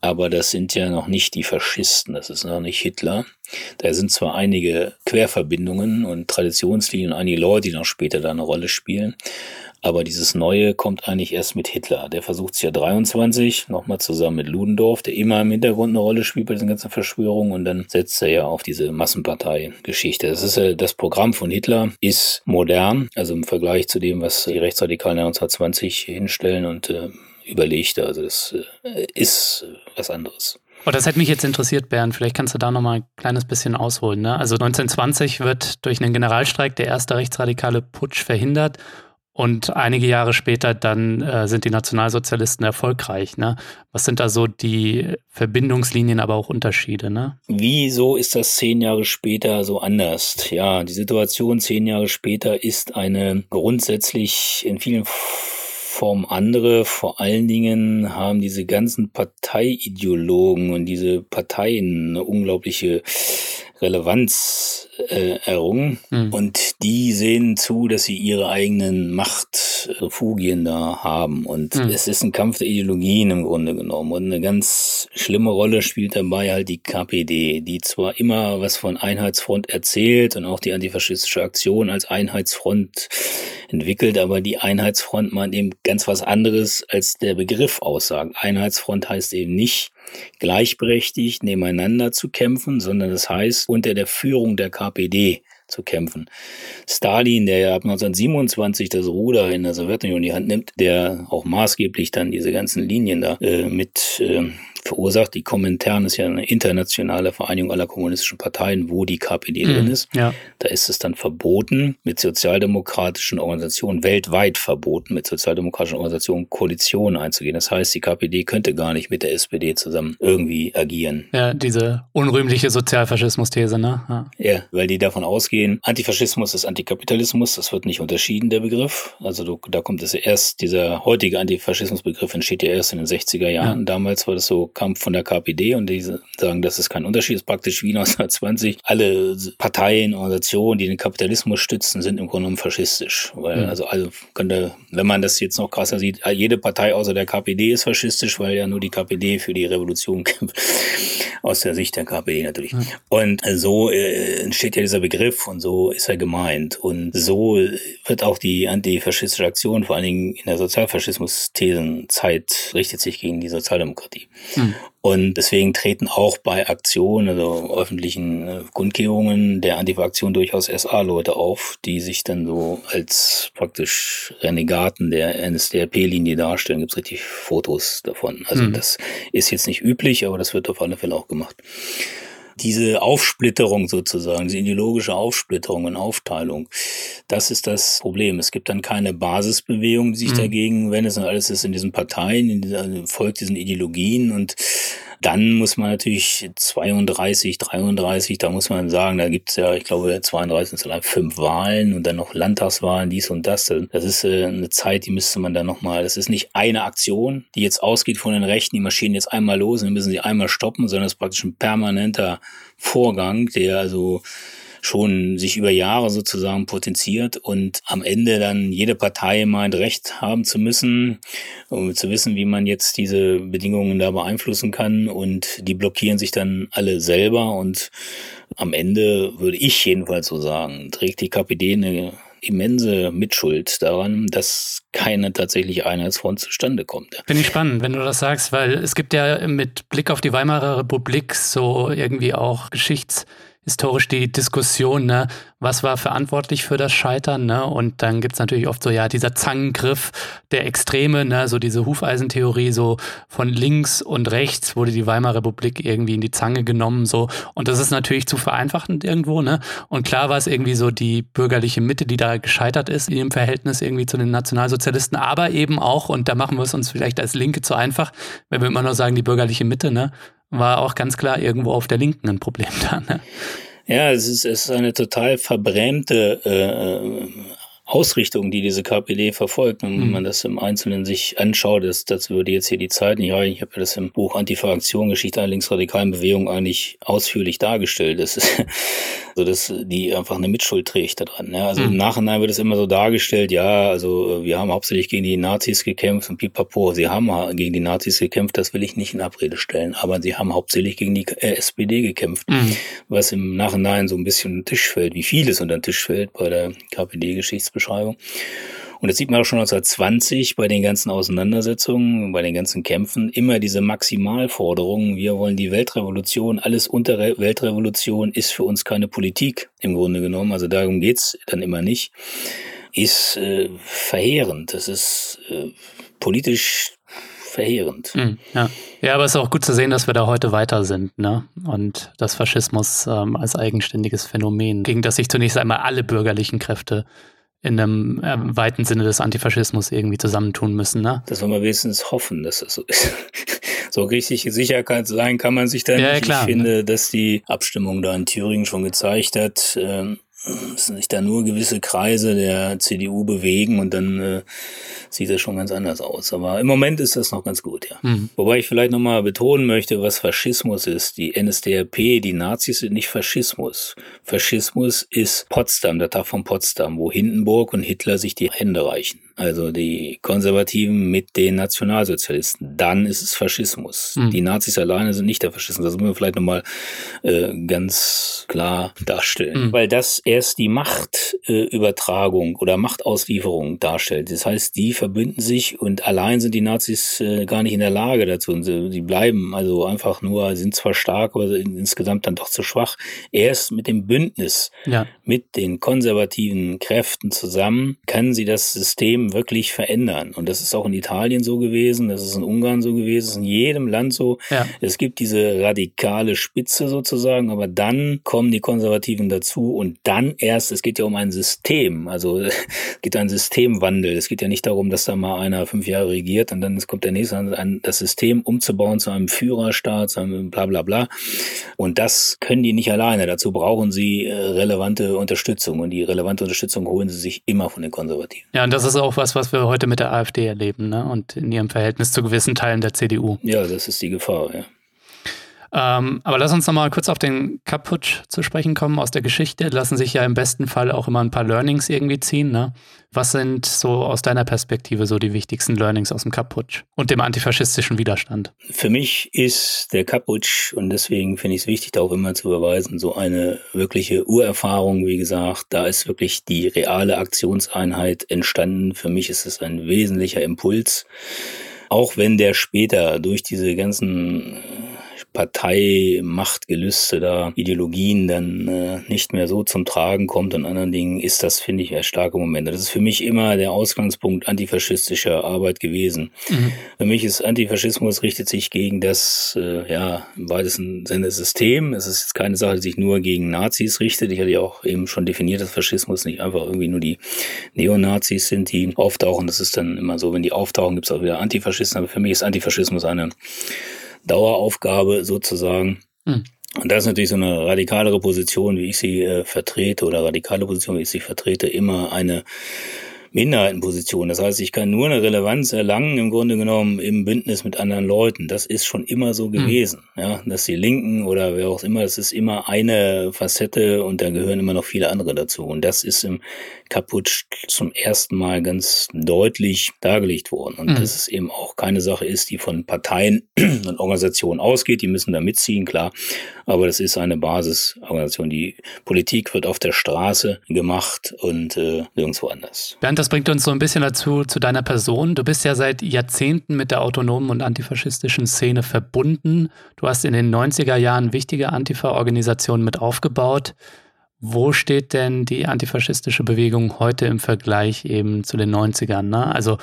aber das sind ja noch nicht die Faschisten, das ist noch nicht Hitler. Da sind zwar einige Querverbindungen und Traditionslinien, einige Leute, die noch später da eine Rolle spielen, aber dieses Neue kommt eigentlich erst mit Hitler. Der versucht es ja 23, nochmal zusammen mit Ludendorff, der immer im Hintergrund eine Rolle spielt bei diesen ganzen Verschwörungen. Und dann setzt er ja auf diese Massenpartei-Geschichte. Das ist das Programm von Hitler ist modern, also im Vergleich zu dem, was die Rechtsradikalen 1920 hinstellen und äh, überlegter. Also das äh, ist was anderes. Oh, das hätte mich jetzt interessiert, Bernd. Vielleicht kannst du da noch mal ein kleines bisschen ausholen. Ne? Also 1920 wird durch einen Generalstreik der erste rechtsradikale Putsch verhindert Und einige Jahre später dann äh, sind die Nationalsozialisten erfolgreich. Ne? Was sind da so die Verbindungslinien, aber auch Unterschiede? Ne? Wieso ist das zehn Jahre später so anders? Ja, die Situation zehn Jahre später ist eine grundsätzlich in vielen Formen andere. Vor allen Dingen haben diese ganzen Parteiideologen und diese Parteien eine unglaubliche Relevanz äh, errungen. Mhm. Und die sehen zu, dass sie ihre eigenen Machtrefugien da haben. Und mhm. es ist ein Kampf der Ideologien im Grunde genommen. Und eine ganz schlimme Rolle spielt dabei halt die KPD, die zwar immer was von Einheitsfront erzählt und auch die antifaschistische Aktion als Einheitsfront entwickelt, aber die Einheitsfront meint eben ganz was anderes, als der Begriff aussagt. Einheitsfront heißt eben nicht, gleichberechtigt nebeneinander zu kämpfen, sondern das heißt, unter der Führung der KPD zu kämpfen. Stalin, der ja ab 1927 das Ruder in der Sowjetunion in die Hand nimmt, der auch maßgeblich dann diese ganzen Linien da äh, mit äh, verursacht. Die Kommentaren ist ja eine internationale Vereinigung aller kommunistischen Parteien, wo die KPD mhm, drin ist. Ja. Da ist es dann verboten, mit sozialdemokratischen Organisationen, weltweit verboten, mit sozialdemokratischen Organisationen Koalitionen einzugehen. Das heißt, die KPD könnte gar nicht mit der SPD zusammen irgendwie agieren. Ja, diese unrühmliche Sozialfaschismus-These, ne? Ja. ja, weil die davon ausgehen, Antifaschismus ist Antikapitalismus, das wird nicht unterschieden, der Begriff. Also du, da kommt es erst, dieser heutige Antifaschismusbegriff entsteht ja erst in den 60er Jahren. Ja. Damals war das so Kampf von der KPD und die sagen, das ist kein Unterschied, ist praktisch wie 1920. Alle Parteien, Organisationen, die den Kapitalismus stützen, sind im Grunde genommen faschistisch. Weil, mhm. also, also könnte, wenn man das jetzt noch krasser sieht, jede Partei außer der KPD ist faschistisch, weil ja nur die KPD für die Revolution kämpft. Aus der Sicht der KPD natürlich. Mhm. Und so äh, entsteht ja dieser Begriff und so ist er gemeint. Und so wird auch die antifaschistische Aktion, vor allen Dingen in der Sozialfaschismus-Thesenzeit, richtet sich gegen die Sozialdemokratie. Mhm. Und deswegen treten auch bei Aktionen, also öffentlichen äh, Kundgebungen der Antifa-Aktion durchaus SA-Leute auf, die sich dann so als praktisch Renegaten der NSDAP-Linie darstellen. Gibt es richtig Fotos davon. Also mhm. das ist jetzt nicht üblich, aber das wird auf alle Fälle auch gemacht diese Aufsplitterung sozusagen, diese ideologische Aufsplitterung und Aufteilung, das ist das Problem. Es gibt dann keine Basisbewegung, die sich mhm. dagegen wendet, sondern alles ist in diesen Parteien, in dieser, folgt diesen Ideologien und dann muss man natürlich 32, 33, da muss man sagen, da gibt's ja, ich glaube, 32 sind fünf Wahlen und dann noch Landtagswahlen, dies und das. Das ist äh, eine Zeit, die müsste man dann nochmal, das ist nicht eine Aktion, die jetzt ausgeht von den Rechten, die marschieren jetzt einmal los und dann müssen sie einmal stoppen, sondern es ist praktisch ein permanenter Vorgang, der also schon sich über Jahre sozusagen potenziert und am Ende dann jede Partei meint, Recht haben zu müssen, um zu wissen, wie man jetzt diese Bedingungen da beeinflussen kann und die blockieren sich dann alle selber und am Ende würde ich jedenfalls so sagen, trägt die KPD eine immense Mitschuld daran, dass keine tatsächliche Einheitsfront zustande kommt. Finde ich spannend, wenn du das sagst, weil es gibt ja mit Blick auf die Weimarer Republik so irgendwie auch Geschichts- historisch die Diskussion, ne, was war verantwortlich für das Scheitern, ne? Und dann gibt's natürlich oft so, ja, dieser Zangengriff der Extreme, ne, so diese Hufeisentheorie, so von links und rechts wurde die Weimarer Republik irgendwie in die Zange genommen, so. Und das ist natürlich zu vereinfachend irgendwo, ne? Und klar war es irgendwie so die bürgerliche Mitte, die da gescheitert ist im Verhältnis irgendwie zu den Nationalsozialisten, aber eben auch, und da machen wir es uns vielleicht als Linke zu einfach, wenn wir immer nur sagen, die bürgerliche Mitte, ne? war auch ganz klar irgendwo auf der Linken ein Problem da. Ne? Ja, es ist, es ist eine total verbrämte äh, Ausrichtung, die diese KPD verfolgt. Und wenn mhm. man das im Einzelnen sich anschaut, das, das würde jetzt hier die Zeit nicht reichen. Ich habe ja das im Buch Antifa-Aktion, Geschichte einer linksradikalen Bewegung eigentlich ausführlich dargestellt. Das ist so, dass die einfach eine Mitschuld trägt daran. Ja. Also mhm. im Nachhinein wird es immer so dargestellt, ja, also wir haben hauptsächlich gegen die Nazis gekämpft und pipapo, sie haben gegen die Nazis gekämpft, das will ich nicht in Abrede stellen, aber sie haben hauptsächlich gegen die äh, SPD gekämpft, mhm. was im Nachhinein so ein bisschen unter den Tisch fällt, wie vieles unter den Tisch fällt bei der KPD-Geschichtsbeschreibung. Beschreibung. Und das sieht man auch schon 1920 bei den ganzen Auseinandersetzungen, bei den ganzen Kämpfen, immer diese Maximalforderungen, wir wollen die Weltrevolution, alles unter Weltrevolution ist für uns keine Politik im Grunde genommen, also darum geht's dann immer nicht, ist äh, verheerend. Das ist äh, politisch verheerend. Mhm, ja. ja, aber es ist auch gut zu sehen, dass wir da heute weiter sind, ne? Und das Faschismus ähm, als eigenständiges Phänomen, gegen das sich zunächst einmal alle bürgerlichen Kräfte in einem äh, weiten Sinne des Antifaschismus irgendwie zusammentun müssen. Ne? Das wollen wir wenigstens hoffen, dass das so ist. so richtig sicher kann, sein kann man sich da ja, nicht. Klar, ich finde, ne? dass die Abstimmung da in Thüringen schon gezeigt hat, ähm, sich da nur gewisse Kreise der CDU bewegen und dann äh, sieht das schon ganz anders aus. Aber im Moment ist das noch ganz gut, ja. Mhm. Wobei ich vielleicht nochmal betonen möchte, was Faschismus ist. Die NSDAP, die Nazis sind nicht Faschismus. Faschismus ist Potsdam, der Tag von Potsdam, wo Hindenburg und Hitler sich die Hände reichen also die Konservativen mit den Nationalsozialisten, dann ist es Faschismus. Mhm. Die Nazis alleine sind nicht der Faschismus. Das müssen wir vielleicht nochmal äh, ganz klar darstellen. Mhm. Weil das erst die Machtübertragung äh, oder Machtauslieferung darstellt. Das heißt, die verbünden sich und allein sind die Nazis äh, gar nicht in der Lage dazu. Und sie, die bleiben also einfach nur, sind zwar stark, aber insgesamt dann doch zu schwach. Erst mit dem Bündnis ja. mit den konservativen Kräften zusammen können sie das System wirklich verändern. Und das ist auch in Italien so gewesen, das ist in Ungarn so gewesen, das ist in jedem Land so. Ja. Es gibt diese radikale Spitze sozusagen, aber dann kommen die Konservativen dazu und dann erst, es geht ja um ein System, also es geht ein Systemwandel. Es geht ja nicht darum, dass da mal einer fünf Jahre regiert und dann kommt der nächste an, das System umzubauen zu einem Führerstaat, zu einem bla bla bla. Und das können die nicht alleine. Dazu brauchen sie äh, relevante Unterstützung und die relevante Unterstützung holen sie sich immer von den Konservativen. Ja, und das ist auch was, was wir heute mit der AfD erleben ne? und in ihrem Verhältnis zu gewissen Teilen der CDU. Ja, das ist die Gefahr, ja. Ähm, aber lass uns nochmal kurz auf den Kaputsch zu sprechen kommen aus der Geschichte. Lassen sich ja im besten Fall auch immer ein paar Learnings irgendwie ziehen. Ne? Was sind so aus deiner Perspektive so die wichtigsten Learnings aus dem Kaputsch und dem antifaschistischen Widerstand? Für mich ist der Kaputsch, und deswegen finde ich es wichtig, darauf immer zu überweisen, so eine wirkliche Urerfahrung, wie gesagt. Da ist wirklich die reale Aktionseinheit entstanden. Für mich ist es ein wesentlicher Impuls. Auch wenn der später durch diese ganzen Parteimachtgelüste da, Ideologien dann äh, nicht mehr so zum Tragen kommt und anderen Dingen, ist das, finde ich, ein starker Moment. Das ist für mich immer der Ausgangspunkt antifaschistischer Arbeit gewesen. Mhm. Für mich ist Antifaschismus richtet sich gegen das, äh, ja, im weitesten Sinne System. Es ist jetzt keine Sache, die sich nur gegen Nazis richtet. Ich hatte ja auch eben schon definiert, dass Faschismus nicht einfach irgendwie nur die Neonazis sind, die auftauchen. Das ist dann immer so, wenn die auftauchen, gibt es auch wieder Antifaschisten. Aber für mich ist Antifaschismus eine Daueraufgabe sozusagen. Mhm. Und das ist natürlich so eine radikalere Position, wie ich sie äh, vertrete, oder radikale Position, wie ich sie vertrete, immer eine Minderheitenposition. Das heißt, ich kann nur eine Relevanz erlangen, im Grunde genommen im Bündnis mit anderen Leuten. Das ist schon immer so hm. gewesen. Mhm. Ja, dass die Linken oder wer auch immer, das ist immer eine Facette und da gehören immer noch viele andere dazu. Und das ist im Kaputsch zum ersten Mal ganz deutlich dargelegt worden. Und mhm. dass es eben auch keine Sache ist, die von Parteien und Organisationen ausgeht. Die müssen da mitziehen, klar. Aber das ist eine Basisorganisation. Die Politik wird auf der Straße gemacht und äh, nirgendwo anders. Bernd, das bringt uns so ein bisschen dazu, zu deiner Person. Du bist ja seit Jahrzehnten mit der autonomen und antifaschistischen Szene verbunden. Du hast in den 90er Jahren wichtige Antifa-Organisationen mit aufgebaut. Wo steht denn die antifaschistische Bewegung heute im Vergleich eben zu den 90ern? Ne? Also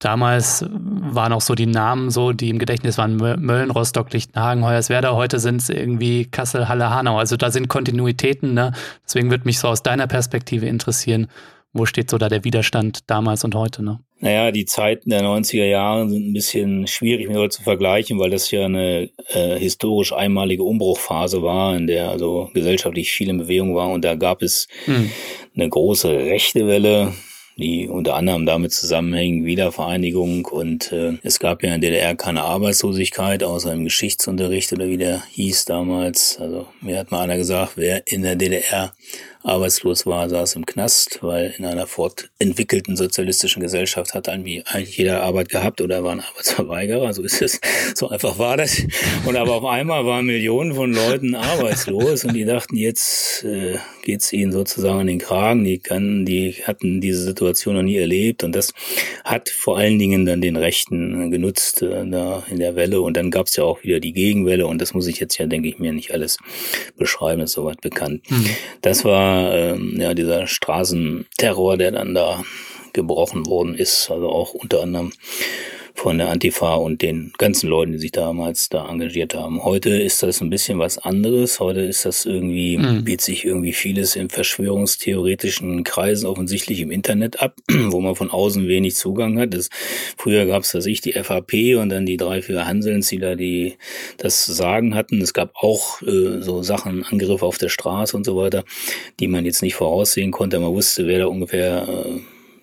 damals waren auch so die Namen so, die im Gedächtnis waren Mölln, Rostock, Lichtenhagen, Hoyerswerda. Heute sind es irgendwie Kassel, Halle, Hanau. Also da sind Kontinuitäten. Ne? Deswegen würde mich so aus deiner Perspektive interessieren, wo steht so da der Widerstand damals und heute? Ne? Naja, die Zeiten der 90er Jahre sind ein bisschen schwierig mit heute zu vergleichen, weil das ja eine äh, historisch einmalige Umbruchphase war, in der also gesellschaftlich viel in Bewegung war und da gab es hm. eine große rechte Welle, die unter anderem damit zusammenhängen, Wiedervereinigung und äh, es gab ja in der DDR keine Arbeitslosigkeit, außer im Geschichtsunterricht oder wie der hieß damals. Also mir hat mal einer gesagt, wer in der DDR arbeitslos war, saß im Knast, weil in einer fortentwickelten sozialistischen Gesellschaft hat irgendwie eigentlich jeder Arbeit gehabt oder war ein Arbeitsverweigerer, so ist es, so einfach war das. Und aber auf einmal waren Millionen von Leuten arbeitslos und die dachten, jetzt äh, geht's ihnen sozusagen in den Kragen, die kann, die hatten diese Situation noch nie erlebt und das hat vor allen Dingen dann den Rechten genutzt äh, da in der Welle und dann gab's ja auch wieder die Gegenwelle und das muss ich jetzt ja, denke ich mir, nicht alles beschreiben, ist soweit bekannt. Mhm. Das war ähm, ja, dieser Straßenterror, der dann da gebrochen worden ist, also auch unter anderem von der Antifa und den ganzen Leuten, die sich damals da engagiert haben. Heute ist das ein bisschen was anderes. Heute ist das irgendwie, mhm. bietet sich irgendwie vieles in verschwörungstheoretischen Kreisen offensichtlich im Internet ab, wo man von außen wenig Zugang hat. Das, früher gab es, dass ich die FAP und dann die drei, vier Hanseln, die da die das Sagen hatten. Es gab auch äh, so Sachen, Angriffe auf der Straße und so weiter, die man jetzt nicht voraussehen konnte. Man wusste, wer da ungefähr äh,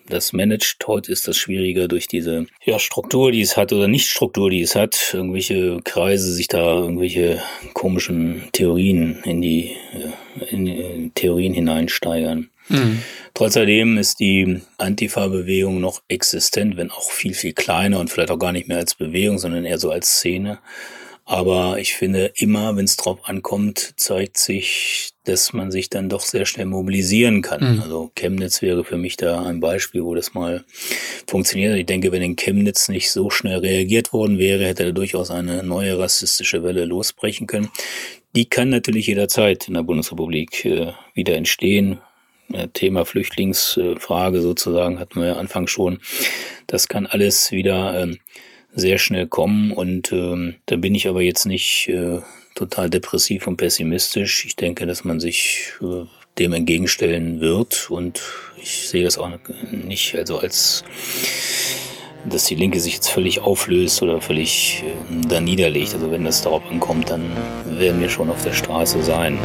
das managt. Heute ist das schwieriger durch diese ja, Struktur, die es hat oder Nicht-Struktur, die es hat. Irgendwelche Kreise sich da irgendwelche komischen Theorien in die, in die Theorien hineinsteigern. Mhm. Trotzdem ist die Antifa-Bewegung noch existent, wenn auch viel, viel kleiner und vielleicht auch gar nicht mehr als Bewegung, sondern eher so als Szene. Aber ich finde, immer, wenn es drauf ankommt, zeigt sich, dass man sich dann doch sehr schnell mobilisieren kann. Mhm. Also Chemnitz wäre für mich da ein Beispiel, wo das mal funktioniert. Ich denke, wenn in Chemnitz nicht so schnell reagiert worden wäre, hätte da durchaus eine neue rassistische Welle losbrechen können. Die kann natürlich jederzeit in der Bundesrepublik äh, wieder entstehen. Thema Flüchtlingsfrage sozusagen hatten wir ja Anfang schon. Das kann alles wieder ähm, sehr schnell kommen und ähm, da bin ich aber jetzt nicht äh, total depressiv und pessimistisch. Ich denke, dass man sich äh, dem entgegenstellen wird und ich sehe das auch nicht also als dass die Linke sich jetzt völlig auflöst oder völlig äh, da niederlegt. Also wenn das darauf ankommt, dann werden wir schon auf der Straße sein.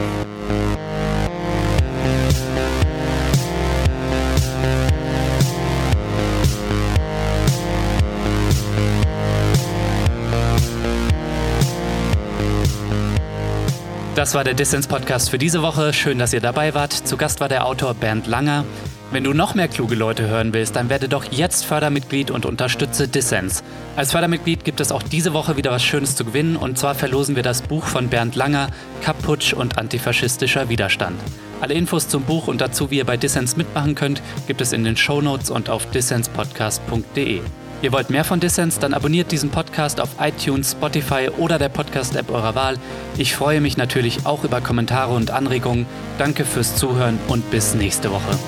Das war der Dissens-Podcast für diese Woche. Schön, dass ihr dabei wart. Zu Gast war der Autor Bernd Langer. Wenn du noch mehr kluge Leute hören willst, dann werde doch jetzt Fördermitglied und unterstütze Dissens. Als Fördermitglied gibt es auch diese Woche wieder was Schönes zu gewinnen und zwar verlosen wir das Buch von Bernd Langer, Kapputsch und antifaschistischer Widerstand. Alle Infos zum Buch und dazu, wie ihr bei Dissens mitmachen könnt, gibt es in den Shownotes und auf dissenspodcast.de. Ihr wollt mehr von Dissens? Dann abonniert diesen Podcast auf iTunes, Spotify oder der Podcast-App eurer Wahl. Ich freue mich natürlich auch über Kommentare und Anregungen. Danke fürs Zuhören und bis nächste Woche.